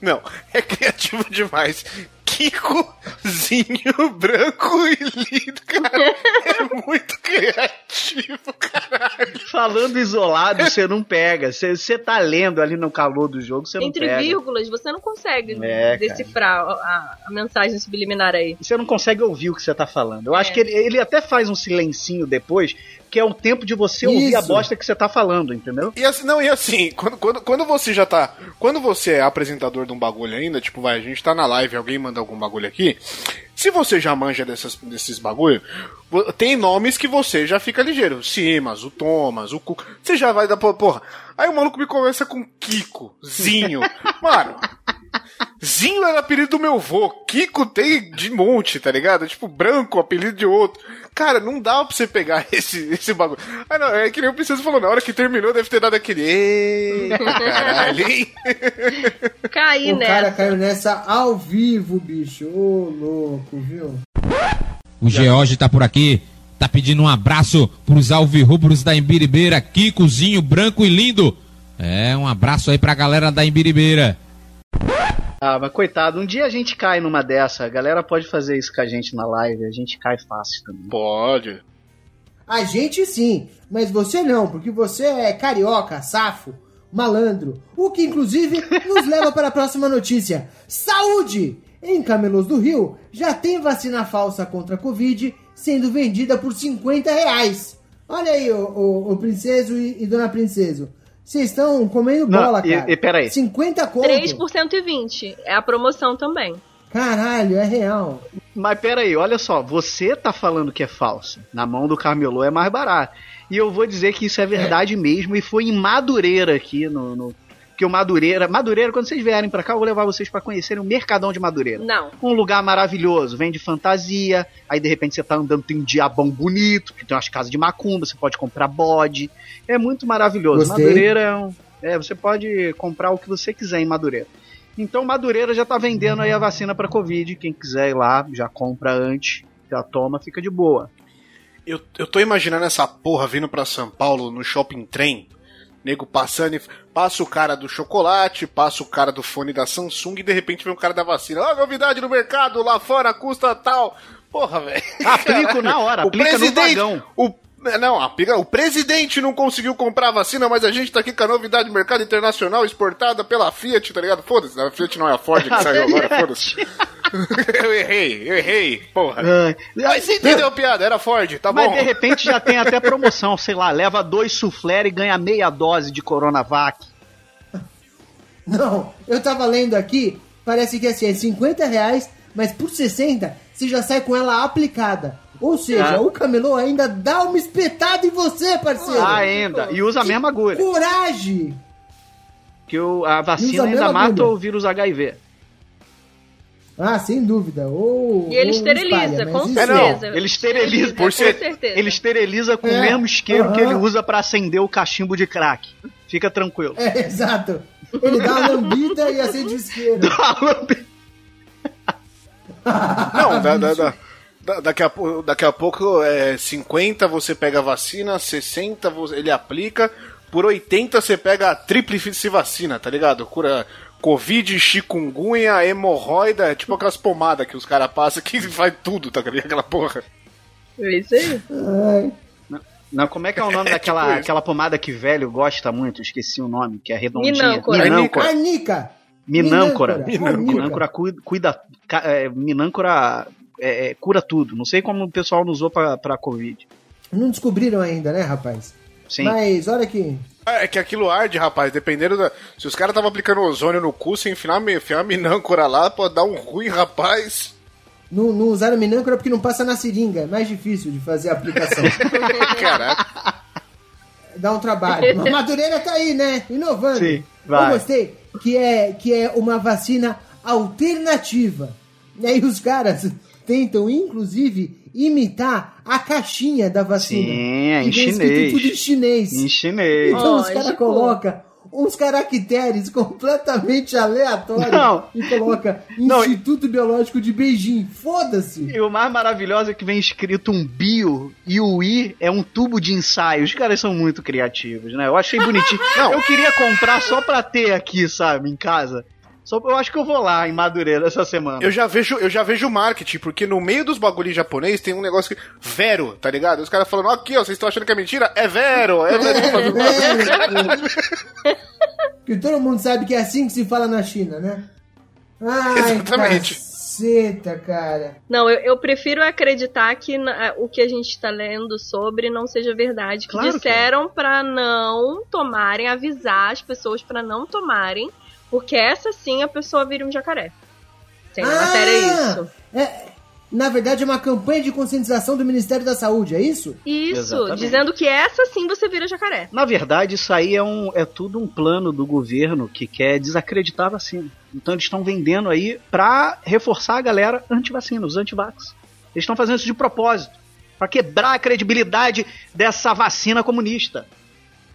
Não, é criativo demais. Kikozinho branco e lindo, cara. É muito criativo, caralho. Falando isolado, você não pega. Você você tá lendo ali no calor do jogo, você não Entre pega. vírgulas, você não consegue É, cara. decifrar a, a mensagem subliminar aí. Você não consegue ouvir o que você tá falando. Eu acho É. que ele, ele até faz um silencinho depois, que é o tempo de você ouvir a Isso. bosta que você tá falando, entendeu? E assim, não, e assim, quando, quando, quando você já tá. Quando você é apresentador de um bagulho ainda, tipo, vai, a gente tá na live, alguém manda algum bagulho aqui. Se você já manja dessas, desses bagulho, tem nomes que você já fica ligeiro. O Simas, o Thomas, o Cu. Você já vai dar. po- Porra. Aí o maluco me começa com Kiko, Zinho. Mano. Zinho era apelido do meu vô. Kiko tem de monte, tá ligado? Tipo, branco, apelido de outro. Cara, não dá pra você pegar esse, esse bagulho. Ah, não, é que nem o Princesa falou, na hora que terminou deve ter dado aquele. Eita, caralho, hein? Caí O nessa. cara caiu nessa ao vivo, bicho. Ô, louco, viu? O George tá por aqui, tá pedindo um abraço pros alvirrubros da Embiribeira, Kikozinho, branco e lindo. É, um abraço aí pra galera da Embiribeira. Ah, mas coitado, um dia a gente cai numa dessa. A galera pode fazer isso com a gente na live, a gente cai fácil também. Pode. A gente sim, mas você não, porque você é carioca, safo, malandro. O que inclusive nos leva para a próxima notícia. Saúde! Em Camelos do Rio já tem vacina falsa contra a Covid sendo vendida por 50 reais. Olha aí, o, o, o princeso e, e dona princeso. Vocês estão comendo Não, bola, e- cara. e peraí. 50 conto. 3 por 120. É a promoção também. Caralho, é real. Mas peraí, olha só, você tá falando que é falso. Na mão do Camelô é mais barato. E eu vou dizer que isso é verdade mesmo, e foi em Madureira aqui no. no que o Madureira. Madureira, quando vocês vierem pra cá, eu vou levar vocês pra conhecerem o Mercadão de Madureira. Não. Um lugar maravilhoso, vende fantasia, aí de repente você tá andando, tem um diabão bonito, que tem umas casas de macumba, você pode comprar bode. É muito maravilhoso. Gostei. Madureira é um. É, você pode comprar o que você quiser em Madureira. Então Madureira já tá vendendo aí a vacina pra Covid. Quem quiser ir lá, já compra antes, já toma, fica de boa. Eu, eu tô imaginando essa porra vindo pra São Paulo no shopping trem. Nego passando e passa o cara do chocolate, passa o cara do fone da Samsung e de repente vem o cara da vacina. Ó, novidade no mercado, lá fora custa tal. Porra, velho. Aplico na hora, O aplica no presidente- vagão. O, não, aplica- o presidente não conseguiu comprar a vacina, mas a gente tá aqui com a novidade do mercado internacional exportada pela Fiat, tá ligado? Foda-se, a Fiat não é a Ford que saiu agora, foda-se. eu errei, eu errei, porra. Ai, Mas você entendeu a piada, era Ford, tá Mas bom. de repente já tem até promoção, sei lá, leva dois soufflé e ganha meia dose de Coronavac. Não, eu tava lendo aqui, parece que assim, é 50 reais, mas por 60 você já sai com ela aplicada. Ou seja, Ah. o camelô ainda dá uma espetada em você, parceiro. Ah, ainda. E usa a mesma agulha. Coragem! Que o, a vacina a ainda mata agulha. o vírus HIV. Ah, sem dúvida. Ou, E ele ou esteriliza, espalha, com É, não. certeza. Ele esteriliza, Com por ser- certeza. Ele esteriliza com É, o mesmo isqueiro que ele usa pra acender o cachimbo de crack. Fica tranquilo. É, exato. Ele dá uma lambida e acende o isqueiro. Não, da, da, da- da- daqui, a, daqui a pouco é 50 você pega a vacina, 60 você- ele aplica, por 80 você pega a tríplice vacina, tá ligado? Cura Covid, chikungunya, hemorroida, é tipo aquelas pomadas que os caras passam que faz tudo, tá ligado? Aquela porra. É isso aí. Ai, Não, como é que é o nome É daquela tipo aquela pomada que velho gosta muito? Esqueci o nome, que é redondinha. Minâncora. Minâncora. Arnica! Minâncora. Minâncora. Minâncora cuida. cuida ca- é, minâncora é, é, cura tudo. Não sei como o pessoal não usou pra, pra Covid. Não descobriram ainda, né, rapaz? Sim. Mas olha que. É que aquilo arde, rapaz, dependendo da. Se os caras estavam aplicando ozônio no cu, se enfiar, enfiar uma minâncora lá, pode dar um ruim, rapaz. Não, não usaram minâncora porque não passa na seringa. É mais difícil de fazer a aplicação. Caraca. Dá um trabalho. Mas Madureira tá aí, né? Inovando. Sim, vai. Eu gostei. Que é, que é uma vacina alternativa. E aí os caras tentam, inclusive, imitar a caixinha da vacina. Sim, é em chinês. tudo em chinês. Em chinês. Então os Lógico. caras colocam uns caracteres completamente aleatórios Não. e coloca Não, Instituto Biológico de Beijing. Foda-se. E o mais maravilhoso é que vem escrito um bio e o I é um tubo de ensaio. Os caras são muito criativos, né? Eu achei bonitinho. Não. Eu queria comprar só pra ter aqui, sabe, em casa. Só, eu acho que eu vou lá em Madureira essa semana. Eu já vejo, eu já vejo marketing, porque no meio dos bagulhos japonês tem um negócio que. Vero, tá ligado? Os caras falando, aqui, ó, vocês estão achando que é mentira? É Vero! É Vero! Que todo mundo sabe que é assim que se fala na China, né? Ai, Exatamente. caceta, cara. Não, eu, eu prefiro acreditar que na- o que a gente tá lendo sobre não seja verdade. Que Claro que é. disseram pra não tomarem, avisar as pessoas pra não tomarem, porque essa sim a pessoa vira um jacaré. Tem na matéria isso. É, na verdade, é uma campanha de conscientização do Ministério da Saúde, é isso? Isso, Exatamente. dizendo que essa sim você vira jacaré. Na verdade, isso aí é, um, é tudo um plano do governo que quer desacreditar a vacina. Então eles estão vendendo aí pra reforçar a galera anti-vacina, os anti-vax. Eles estão fazendo isso de propósito. Pra quebrar a credibilidade dessa vacina comunista.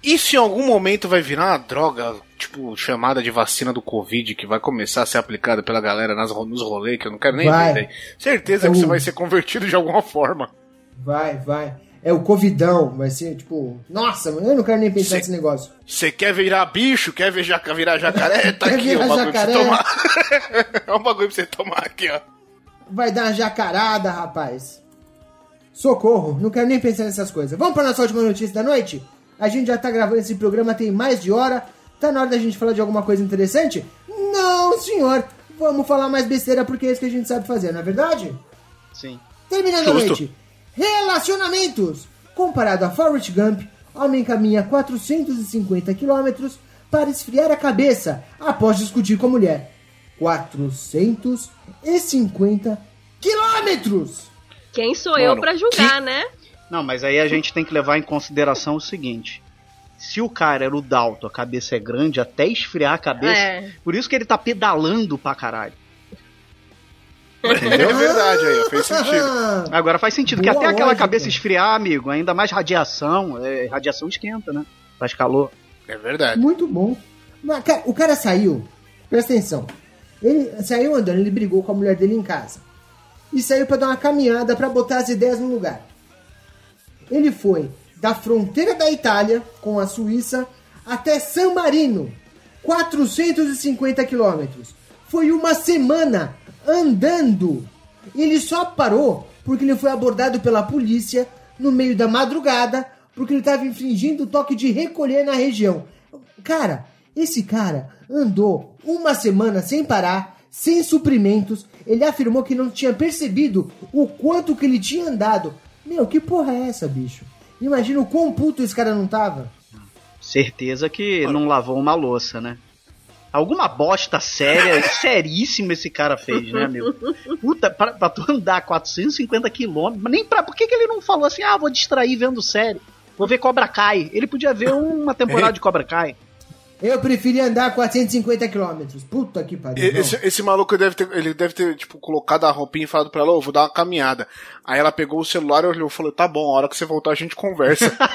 E se em algum momento vai virar uma droga, tipo, chamada de vacina do Covid, que vai começar a ser aplicada pela galera nas, nos rolês, que eu não quero nem Vai. ver daí. Certeza É que você o- vai ser convertido de alguma forma. Vai, vai. É o Covidão, vai ser tipo. Nossa, eu não quero nem pensar Sim. nesse negócio. Você quer virar bicho? Quer jaca- virar jacaré? Tá aqui, é virar um bagulho jacaré? pra você tomar. é um bagulho pra você tomar aqui, ó. Vai dar uma jacarada, rapaz. Socorro, não quero nem pensar nessas coisas. Vamos pra nossa última notícia da noite? A gente já tá gravando esse programa tem mais de hora. Tá na hora da gente falar de alguma coisa interessante? Não, senhor. Vamos falar mais besteira porque é isso que a gente sabe fazer, não é verdade? Sim. Terminando a Justo. noite. Relacionamentos. Comparado a Forrest Gump, homem caminha 450 quilômetros para esfriar a cabeça após discutir com a mulher. 450 quilômetros! Quem sou eu pra julgar, né? Não, mas aí a gente tem que levar em consideração o seguinte. Se o cara era o Dalton, a cabeça é grande, até esfriar a cabeça. É. Por isso que ele tá pedalando pra caralho. É verdade aí, fez sentido. Agora faz sentido, porque Boa até aquela lógica. cabeça esfriar, amigo, ainda mais radiação, é, radiação esquenta, né? Faz calor. É verdade. Muito bom. Mas, cara, o cara saiu, presta atenção. Ele saiu andando, ele brigou com a mulher dele em casa. E saiu pra dar uma caminhada pra botar as ideias no lugar. Ele foi da fronteira da Itália com a Suíça até San Marino, 450 quilômetros. Foi uma semana andando. Ele só parou porque ele foi abordado pela polícia no meio da madrugada porque ele estava infringindo o toque de recolher na região. Cara, esse cara andou uma semana sem parar, sem suprimentos. Ele afirmou que não tinha percebido o quanto que ele tinha andado. Meu, que porra é essa, bicho? Imagina o quão puto esse cara não tava. Certeza que não lavou uma louça, né? Alguma bosta séria, seríssima esse cara fez, né, amigo? Puta, pra, pra tu andar 450 quilômetros, mas nem pra. Por que, que ele não falou assim, ah, vou distrair vendo série? Vou ver Cobra Kai. Ele podia ver uma temporada de Cobra Kai. Eu preferia andar 450 quilômetros. Puta que pariu. Esse, esse maluco deve ter, ele deve ter, tipo, colocado a roupinha e falado pra ela, ô, vou dar uma caminhada. Aí ela pegou o celular, olhou e falou, tá bom, a hora que você voltar a gente conversa.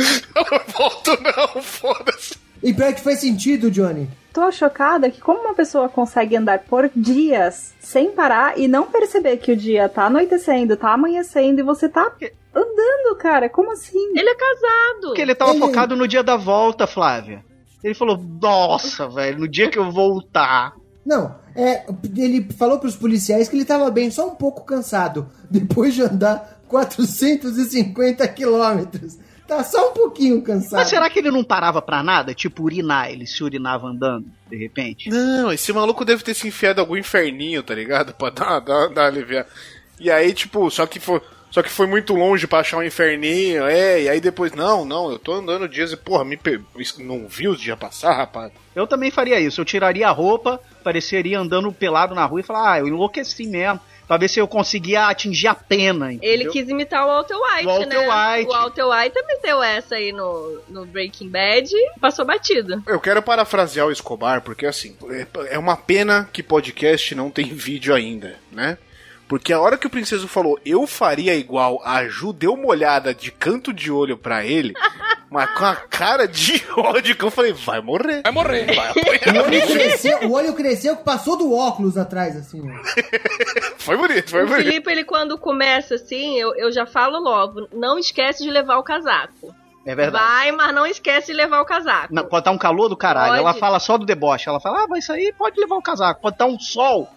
Eu não volto não, foda-se. E pior que faz sentido, Johnny. Tô chocada que como uma pessoa consegue andar por dias sem parar e não perceber que o dia tá anoitecendo, tá amanhecendo e você tá andando, cara. Como assim? Ele é casado. Porque ele tava Ele- focado no dia da volta, Flávia. Ele falou, nossa, velho, no dia que eu voltar. Não, é, ele falou pros policiais que ele tava bem, só um pouco cansado, depois de andar 450 quilômetros. Tá só um pouquinho cansado. Mas será que ele não parava pra nada? Tipo, urinar, ele se urinava andando, de repente? Não, esse maluco deve ter se enfiado em algum inferninho, tá ligado? Pra dar, dar, dar aliviar. E aí, tipo, só que foi. Só que foi muito longe pra achar um inferninho, é, e aí depois, não, não, eu tô andando dias e, porra, me pe... não vi os dias passar, rapaz. Eu também faria isso. Eu tiraria a roupa, pareceria andando pelado na rua e falar, ah, eu enlouqueci mesmo. Pra ver se eu conseguia atingir a pena. Ele entendeu? quis imitar o Walter White, O Walter né? White. O Walter White também deu essa aí no, no Breaking Bad e passou batido. Eu quero parafrasear o Escobar, porque assim, é- é uma pena que podcast não tem vídeo ainda, né? Porque a hora que o princeso falou, eu faria igual, a Ju deu uma olhada de canto de olho pra ele, mas com a cara de ódio que eu falei, vai morrer. Vai morrer. Vai O olho cresceu, o olho cresceu que passou do óculos atrás, assim. ó. Foi bonito, foi O bonito. Felipe, ele quando começa assim, eu, eu já falo logo, não esquece de levar o casaco. É verdade. Vai, mas não esquece de levar o casaco. Não, pode estar um calor do caralho. Pode. Ela fala só do deboche. Ela fala, ah, mas isso aí pode levar o casaco. Pode estar um sol.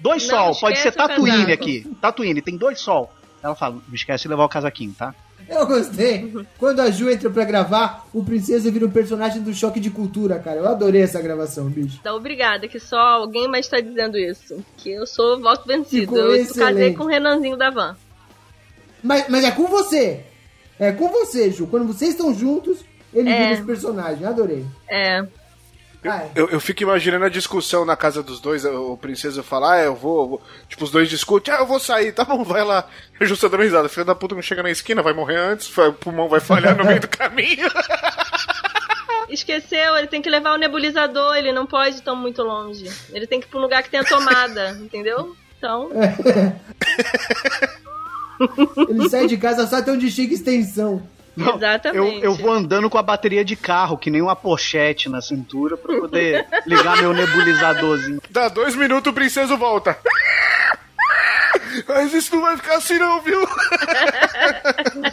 Dois Não sol. Pode ser Tatooine casaco. aqui. Tatooine, tem dois sol. Ela fala, não esquece de levar o casaquinho, tá? Eu gostei. Quando a Ju entra pra gravar, o Princesa vira um personagem do Choque de Cultura, cara. Eu adorei essa gravação, bicho. Tá obrigada, que só alguém mais tá dizendo isso. Que eu sou voto vencido. Ficou Eu excelente. casei com o Renanzinho da van. Mas, mas é com você. É com você, Ju. Quando vocês estão juntos, ele É. vira esse personagem. Adorei. É. É. Eu, eu fico imaginando a discussão na casa dos dois, o princesa fala, ah, eu vou, eu vou. Tipo, os dois discutem, ah, eu vou sair, tá bom, vai lá. Eu justo dando risada, filho da puta não chega na esquina, vai morrer antes, vai- o pulmão vai falhar no meio do caminho. Esqueceu, ele tem que levar o nebulizador, ele não pode ir tão muito longe. Ele tem que ir pra um lugar que tenha tomada, entendeu? Então, Ele sai de casa só até onde chega extensão. Não, Exatamente. Eu, eu vou andando com a bateria de carro, que nem uma pochete na cintura, pra poder ligar meu nebulizadorzinho. Dá dois minutos, o princeso volta. Mas isso não vai ficar assim não, viu?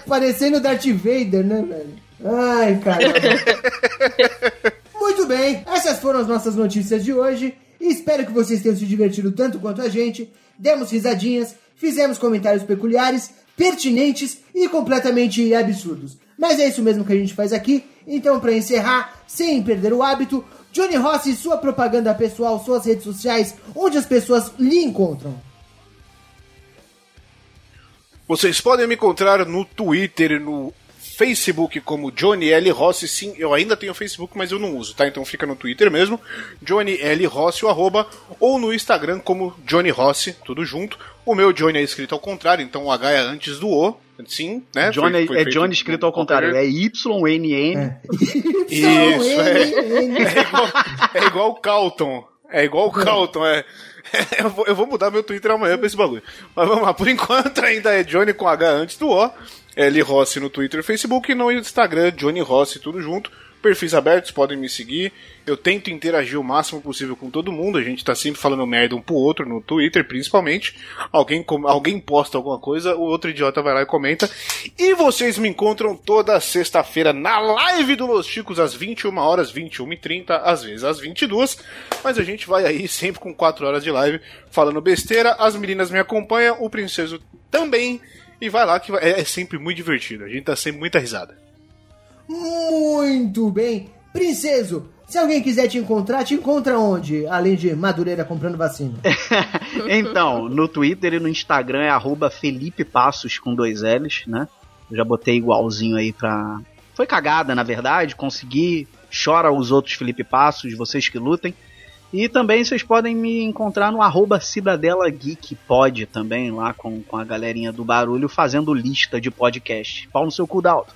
Parecendo Darth Vader, né, velho? Ai, caramba. Muito bem, essas foram as nossas notícias de hoje. Espero que vocês tenham se divertido tanto quanto a gente. Demos risadinhas, fizemos comentários peculiares, pertinentes e completamente absurdos. Mas é isso mesmo que a gente faz aqui. Então, para encerrar, sem perder o hábito, Johnny Rossi, sua propaganda pessoal, suas redes sociais, onde as pessoas lhe encontram. Vocês podem me encontrar no Twitter e no Facebook como Johnny L. Rossi. Sim, eu ainda tenho Facebook, mas eu não uso, tá? Então fica no Twitter mesmo, Johnny L. Rossi, o arroba, ou no Instagram como Johnny Rossi, tudo junto. O meu Johnny é escrito ao contrário, então o H é antes do O. Sim, né? Johnny, Foi- foi é Johnny escrito ao contrário. É Y-N-N. Isso, é. É igual, é igual o Calton. É igual o Calton, é. Eu vou, eu vou mudar meu Twitter amanhã pra esse bagulho. Mas vamos lá, por enquanto ainda é Johnny com H antes do O. L Rossi no Twitter e Facebook e no Instagram, Johnny Rossi, tudo junto. Perfis abertos, podem me seguir. Eu tento interagir o máximo possível com todo mundo. A gente tá sempre falando merda um pro outro, no Twitter principalmente. Alguém, alguém posta alguma coisa, o outro idiota vai lá e comenta. E vocês me encontram toda sexta-feira na live do Los Chicos, às 21 horas, 21 e 30 às vezes às 22 Mas a gente vai aí sempre com 4 horas de live falando besteira. As meninas me acompanham, o Princeso também. E vai lá que vai- é, é sempre muito divertido. A gente tá sempre muita risada. Muito bem. Princeso, se alguém quiser te encontrar, te encontra onde? Além de Madureira comprando vacina. Então, no Twitter e no Instagram é arroba Felipe Passos com dois L's, né? Eu já botei igualzinho aí pra. Foi cagada, na verdade. Consegui. Chora os outros Felipe Passos, vocês que lutem. E também vocês podem me encontrar no arroba Cidadela Geek Pod também, lá com, com a galerinha do barulho, fazendo lista de podcast. Pau no seu cu, Dalton.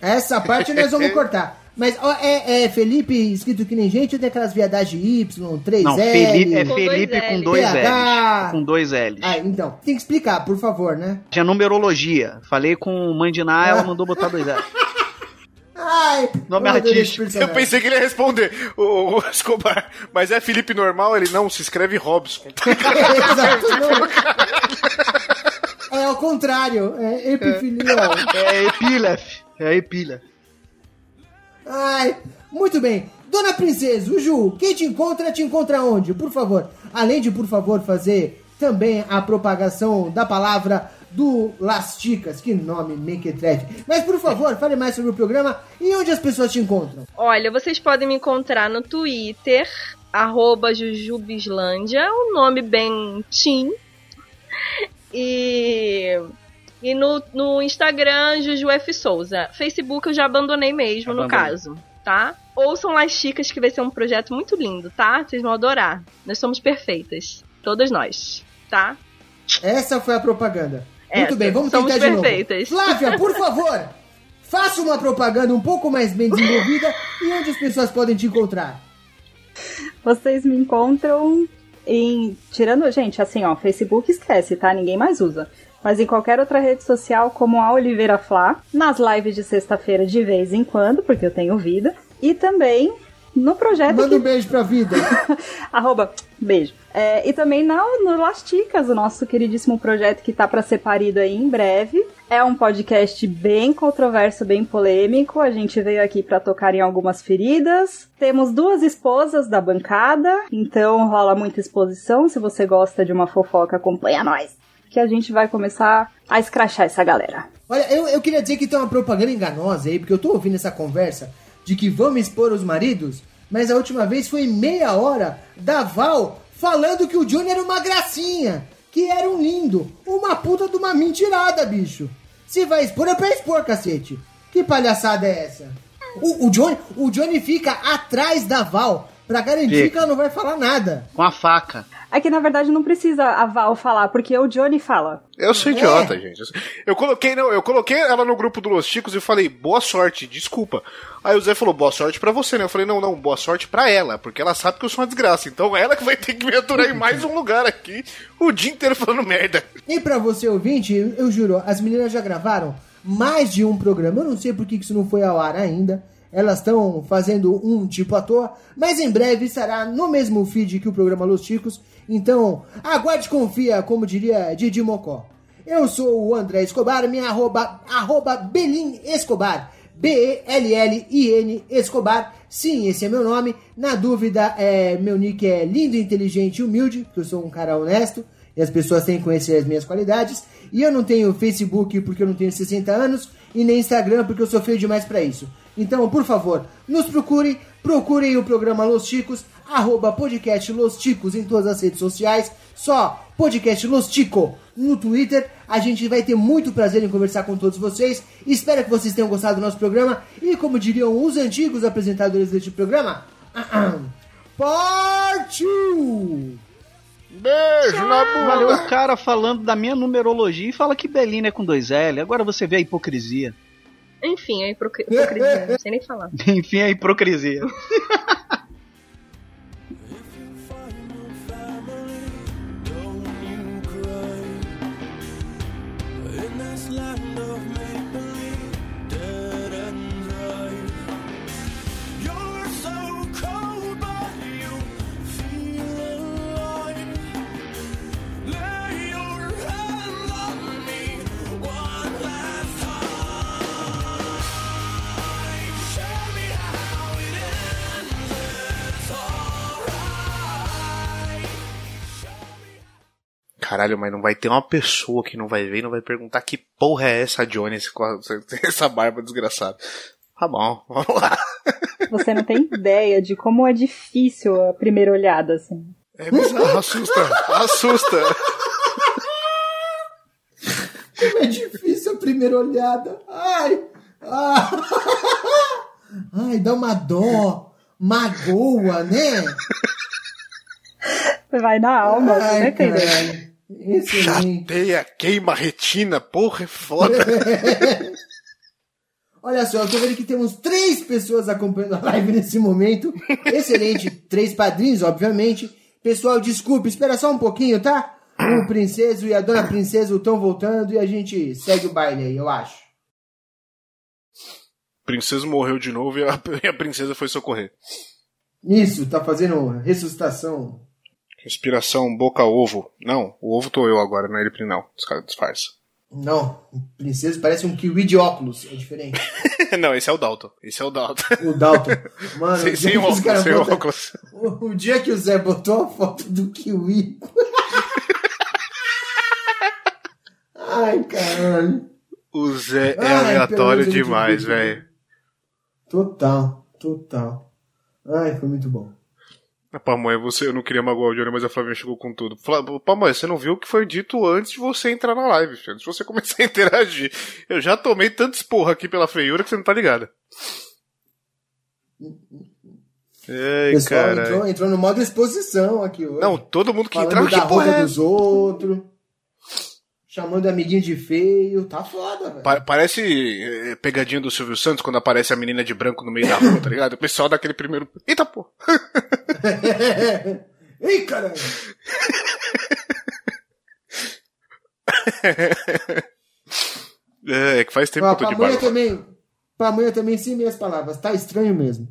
Essa parte nós vamos cortar. Mas ó, é, é Felipe escrito que nem gente ou tem aquelas viadagens Y, 3 Não? Felipe, é Com Felipe dois com dois. L's. Com dois L's. Ah, então. Tem que explicar, por favor, né? Tinha numerologia. Falei com o Mandiná, ela mandou botar dois L's. Ai, Nome artístico. Eu pensei que ele ia responder, o, o Escobar. Mas é Felipe normal? Ele não, se escreve Robson. Exato, não. É ao contrário, é epifilia. É Epilef. É Epilef. Ai, muito bem. Dona Princesa, o Ju, quem te encontra, te encontra onde? Por favor. Além de, por favor, fazer também a propagação da palavra do Las Chicas. Que nome mequetrefe. Mas, por favor, fale mais sobre o programa e onde as pessoas te encontram. Olha, vocês podem me encontrar no Twitter, arroba Jujubislândia, um nome bem teen. E, e no, no Instagram, Juju F. Souza. Facebook eu já abandonei mesmo, no Abandonei. caso, tá? Ouçam Las Chicas, que vai ser um projeto muito lindo, tá? Vocês vão adorar. Nós somos perfeitas. Todas nós, tá? Essa foi a propaganda. Muito Essa, bem, vamos somos tentar de novo. perfeitas. Flávia, por favor, faça uma propaganda um pouco mais bem desenvolvida e onde as pessoas podem te encontrar. Vocês me encontram em. Tirando, gente, assim, ó, Facebook esquece, tá? Ninguém mais usa. Mas em qualquer outra rede social, como a Oliveira Flá, nas lives de sexta-feira de vez em quando, porque eu tenho vida. E também no projeto. Manda que... um beijo pra vida. Arroba, beijo. É, e também na, no Lasticas, o nosso queridíssimo projeto que tá para ser parido aí em breve. É um podcast bem controverso, bem polêmico. A gente veio aqui para tocar em algumas feridas. Temos duas esposas da bancada, então rola muita exposição. Se você gosta de uma fofoca, acompanha nós. Que a gente vai começar a escrachar essa galera. Olha, eu, eu queria dizer que tem uma propaganda enganosa aí, porque eu tô ouvindo essa conversa de que vamos expor os maridos, mas a última vez foi meia hora da Val falando que o Johnny era uma gracinha, que era um lindo, uma puta de uma mentirada, bicho. Se vai expor, é pra expor, cacete. Que palhaçada é essa? O, o, Johnny, o Johnny fica atrás da Val pra garantir Fica. que ela não vai falar nada. Com a faca. É que na verdade não precisa a Val falar, porque o Johnny fala. Eu sou É. idiota, gente. Eu coloquei, não, eu coloquei ela no grupo do Los Chicos e falei, boa sorte, desculpa. Aí o Zé falou, boa sorte pra você, né? Eu falei, não, não, boa sorte pra ela, porque ela sabe que eu sou uma desgraça. Então ela que vai ter que me aturar em mais um lugar aqui o dia inteiro falando merda. E pra você ouvinte, eu, eu juro, as meninas já gravaram mais de um programa. Eu não sei por que isso não foi ao ar ainda. Elas estão fazendo um tipo à toa, mas em breve estará no mesmo feed que o programa Los Chicos. Então, aguarde confia, como diria Didi Mocó. Eu sou o André Escobar, minha arroba, arroba Belin Escobar. B-E-L-L-I-N Escobar. Sim, esse é meu nome. Na dúvida, é, meu nick é lindo, inteligente e humilde, porque eu sou um cara honesto e as pessoas têm que conhecer as minhas qualidades. E eu não tenho Facebook porque eu não tenho 60 anos e nem Instagram porque eu sou feio demais pra isso. Então, por favor, nos procurem, procurem o programa Los Ticos, arroba podcast Los Ticos em todas as redes sociais, só podcast Los Tico no Twitter. A gente vai ter muito prazer em conversar com todos vocês. Espero que vocês tenham gostado do nosso programa e, como diriam os antigos apresentadores deste programa, partiu! Beijo na bunda. Valeu o cara falando da minha numerologia e fala que Belina é com dois L. Agora você vê a hipocrisia. Enfim, a hipoc- hipocrisia, não sei nem falar. Enfim, a hipocrisia. Caralho, mas não vai ter uma pessoa que não vai ver e não vai perguntar que porra é essa Johnny, esse- com essa barba desgraçada. Tá bom, vamos lá. Você não tem ideia de como é difícil a primeira olhada, assim. É bizarro, assusta, assusta. É difícil a primeira olhada. Ai! Ah. Ai, dá uma dó, magoa, né? Vai na alma, Ai, né, entendeu? Excelente. Chateia, queima retina, porra, é foda. Olha só, eu tô vendo que temos três pessoas acompanhando a live nesse momento. Excelente. Três padrinhos, obviamente. Pessoal, desculpe, espera só um pouquinho, tá? O princeso e a dona princesa estão voltando e a gente segue o baile aí, eu acho. O princeso morreu de novo e a, e a princesa foi socorrer. Isso, tá fazendo ressuscitação. Respiração boca-ovo. Não, o ovo tô eu agora, não é ele não. Os caras disfarçam. Não, o princeso parece um kiwi de óculos, é diferente. não, esse é o Dalton. Esse é o Dalton. O Dalton. Mano, sem sem óculos, sem botam- óculos. O, o dia que o Zé botou a foto do kiwi. Ai, caralho. O Zé é Ai, aleatório demais, velho. Total, total. Ai, foi muito bom. Pamonha, você, eu não queria magoar o Johnny, mas a Flavinha chegou com tudo. Fla- Pamonha, você não viu o que foi dito antes de você entrar na live, filho. Antes de você começar a interagir. Eu já tomei tanto esporra aqui pela feiura que você não tá ligado. O Ei, pessoal cara. entrou, entrou no modo exposição aqui hoje. Não, todo mundo que Falando entrava, que porra é dos outros. Chamando amiguinho de feio. Tá foda, velho. Pa- parece eh, pegadinha do Silvio Santos quando aparece a menina de branco no meio da rua, tá ligado? O pessoal dá aquele primeiro. Eita, pô! Ei, caralho! É, é que faz tempo Ó, que eu tô de barba. também. Pamonha também, sim, minhas palavras. Tá estranho mesmo.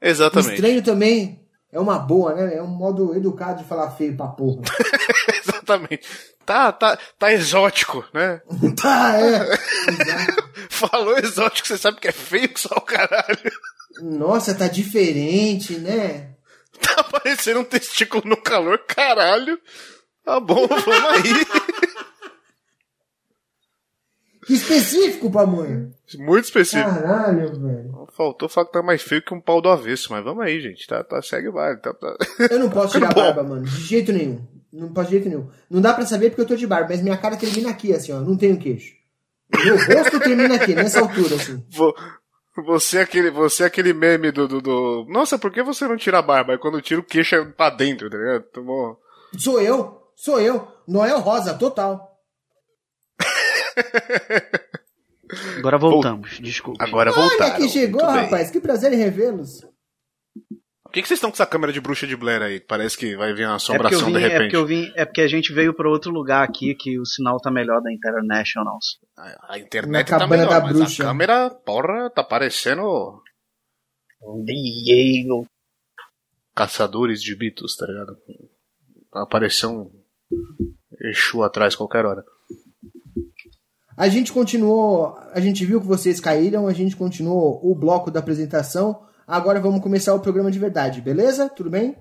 Exatamente. Estranho também é uma boa, né? É um modo educado de falar feio pra porra. Exatamente. Tá, tá, tá exótico, né? tá, é. Falou exótico, você sabe que é feio que só o caralho. Nossa, tá diferente, né? Tá parecendo um testículo no calor, caralho. Tá bom, vamos aí. Que específico, pamonha. Muito específico. Caralho, velho. Faltou falar que tá mais feio que um pau do avesso, mas vamos aí, gente. Tá, tá segue o baile. Tá, tá. Eu não posso tirar Bom. barba, mano. De jeito nenhum. Não posso de jeito nenhum. Não dá pra saber porque eu tô de barba, mas minha cara termina aqui, assim, ó. Não tenho queixo. Meu rosto termina aqui, nessa altura, assim. Vo- Você é aquele, você é aquele meme do, do, do- Nossa, por que você não tira a barba? Aí quando tira o queixo é pra dentro, tá ligado? Tomou. Sou eu, sou eu. Noel Rosa, total. Agora voltamos, desculpa. Agora Olha voltaram. que chegou, rapaz. Que prazer em revê-los. Por que, que vocês estão com essa câmera de bruxa de Blair aí? Parece que vai vir uma É assombração vim, de é, repente. porque eu vim, é porque a gente veio para outro lugar aqui que o sinal tá melhor da Internationals. A internet Na tá melhor, da mas bruxa. a câmera, porra, tá parecendo Diego. caçadores de Beatles, tá ligado? Apareceu um Exu atrás qualquer hora. A gente continuou. A gente viu que vocês caíram, a gente continuou o bloco da apresentação. Agora vamos começar o programa de verdade, beleza? Tudo bem?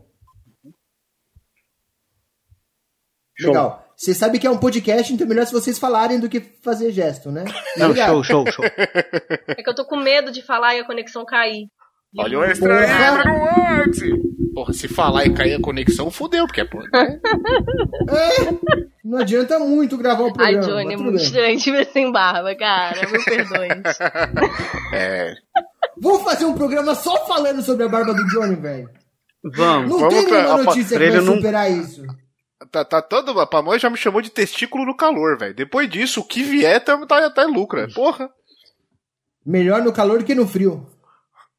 Show. Legal. Você sabe que é um podcast, então é melhor se vocês falarem do que fazer gesto, né? Não, show, show, show. É que eu tô com medo de falar e a conexão cair. Olha o extra Porra. no Word! Porra, se falar e cair a conexão, fudeu, porque é né? É, não adianta muito gravar o Ai, programa. Johnny, é muito bem. estranho te ver sem barba, cara. Me perdoe. É. Vou fazer um programa só falando sobre a barba do Johnny, velho. Vamos. Não Vamos tem pra- nenhuma pra- notícia pra que vai ele não- superar isso. Tá, tá todo. A pamonha já me chamou de testículo no calor, velho. Depois disso, o que vier tá, tá, tá lucro, é. Porra. Melhor no calor do que no frio.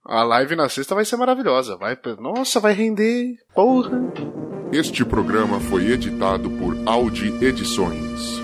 A live na sexta vai ser maravilhosa. Vai, nossa, vai render. Porra. Este programa foi editado por Audi Edições.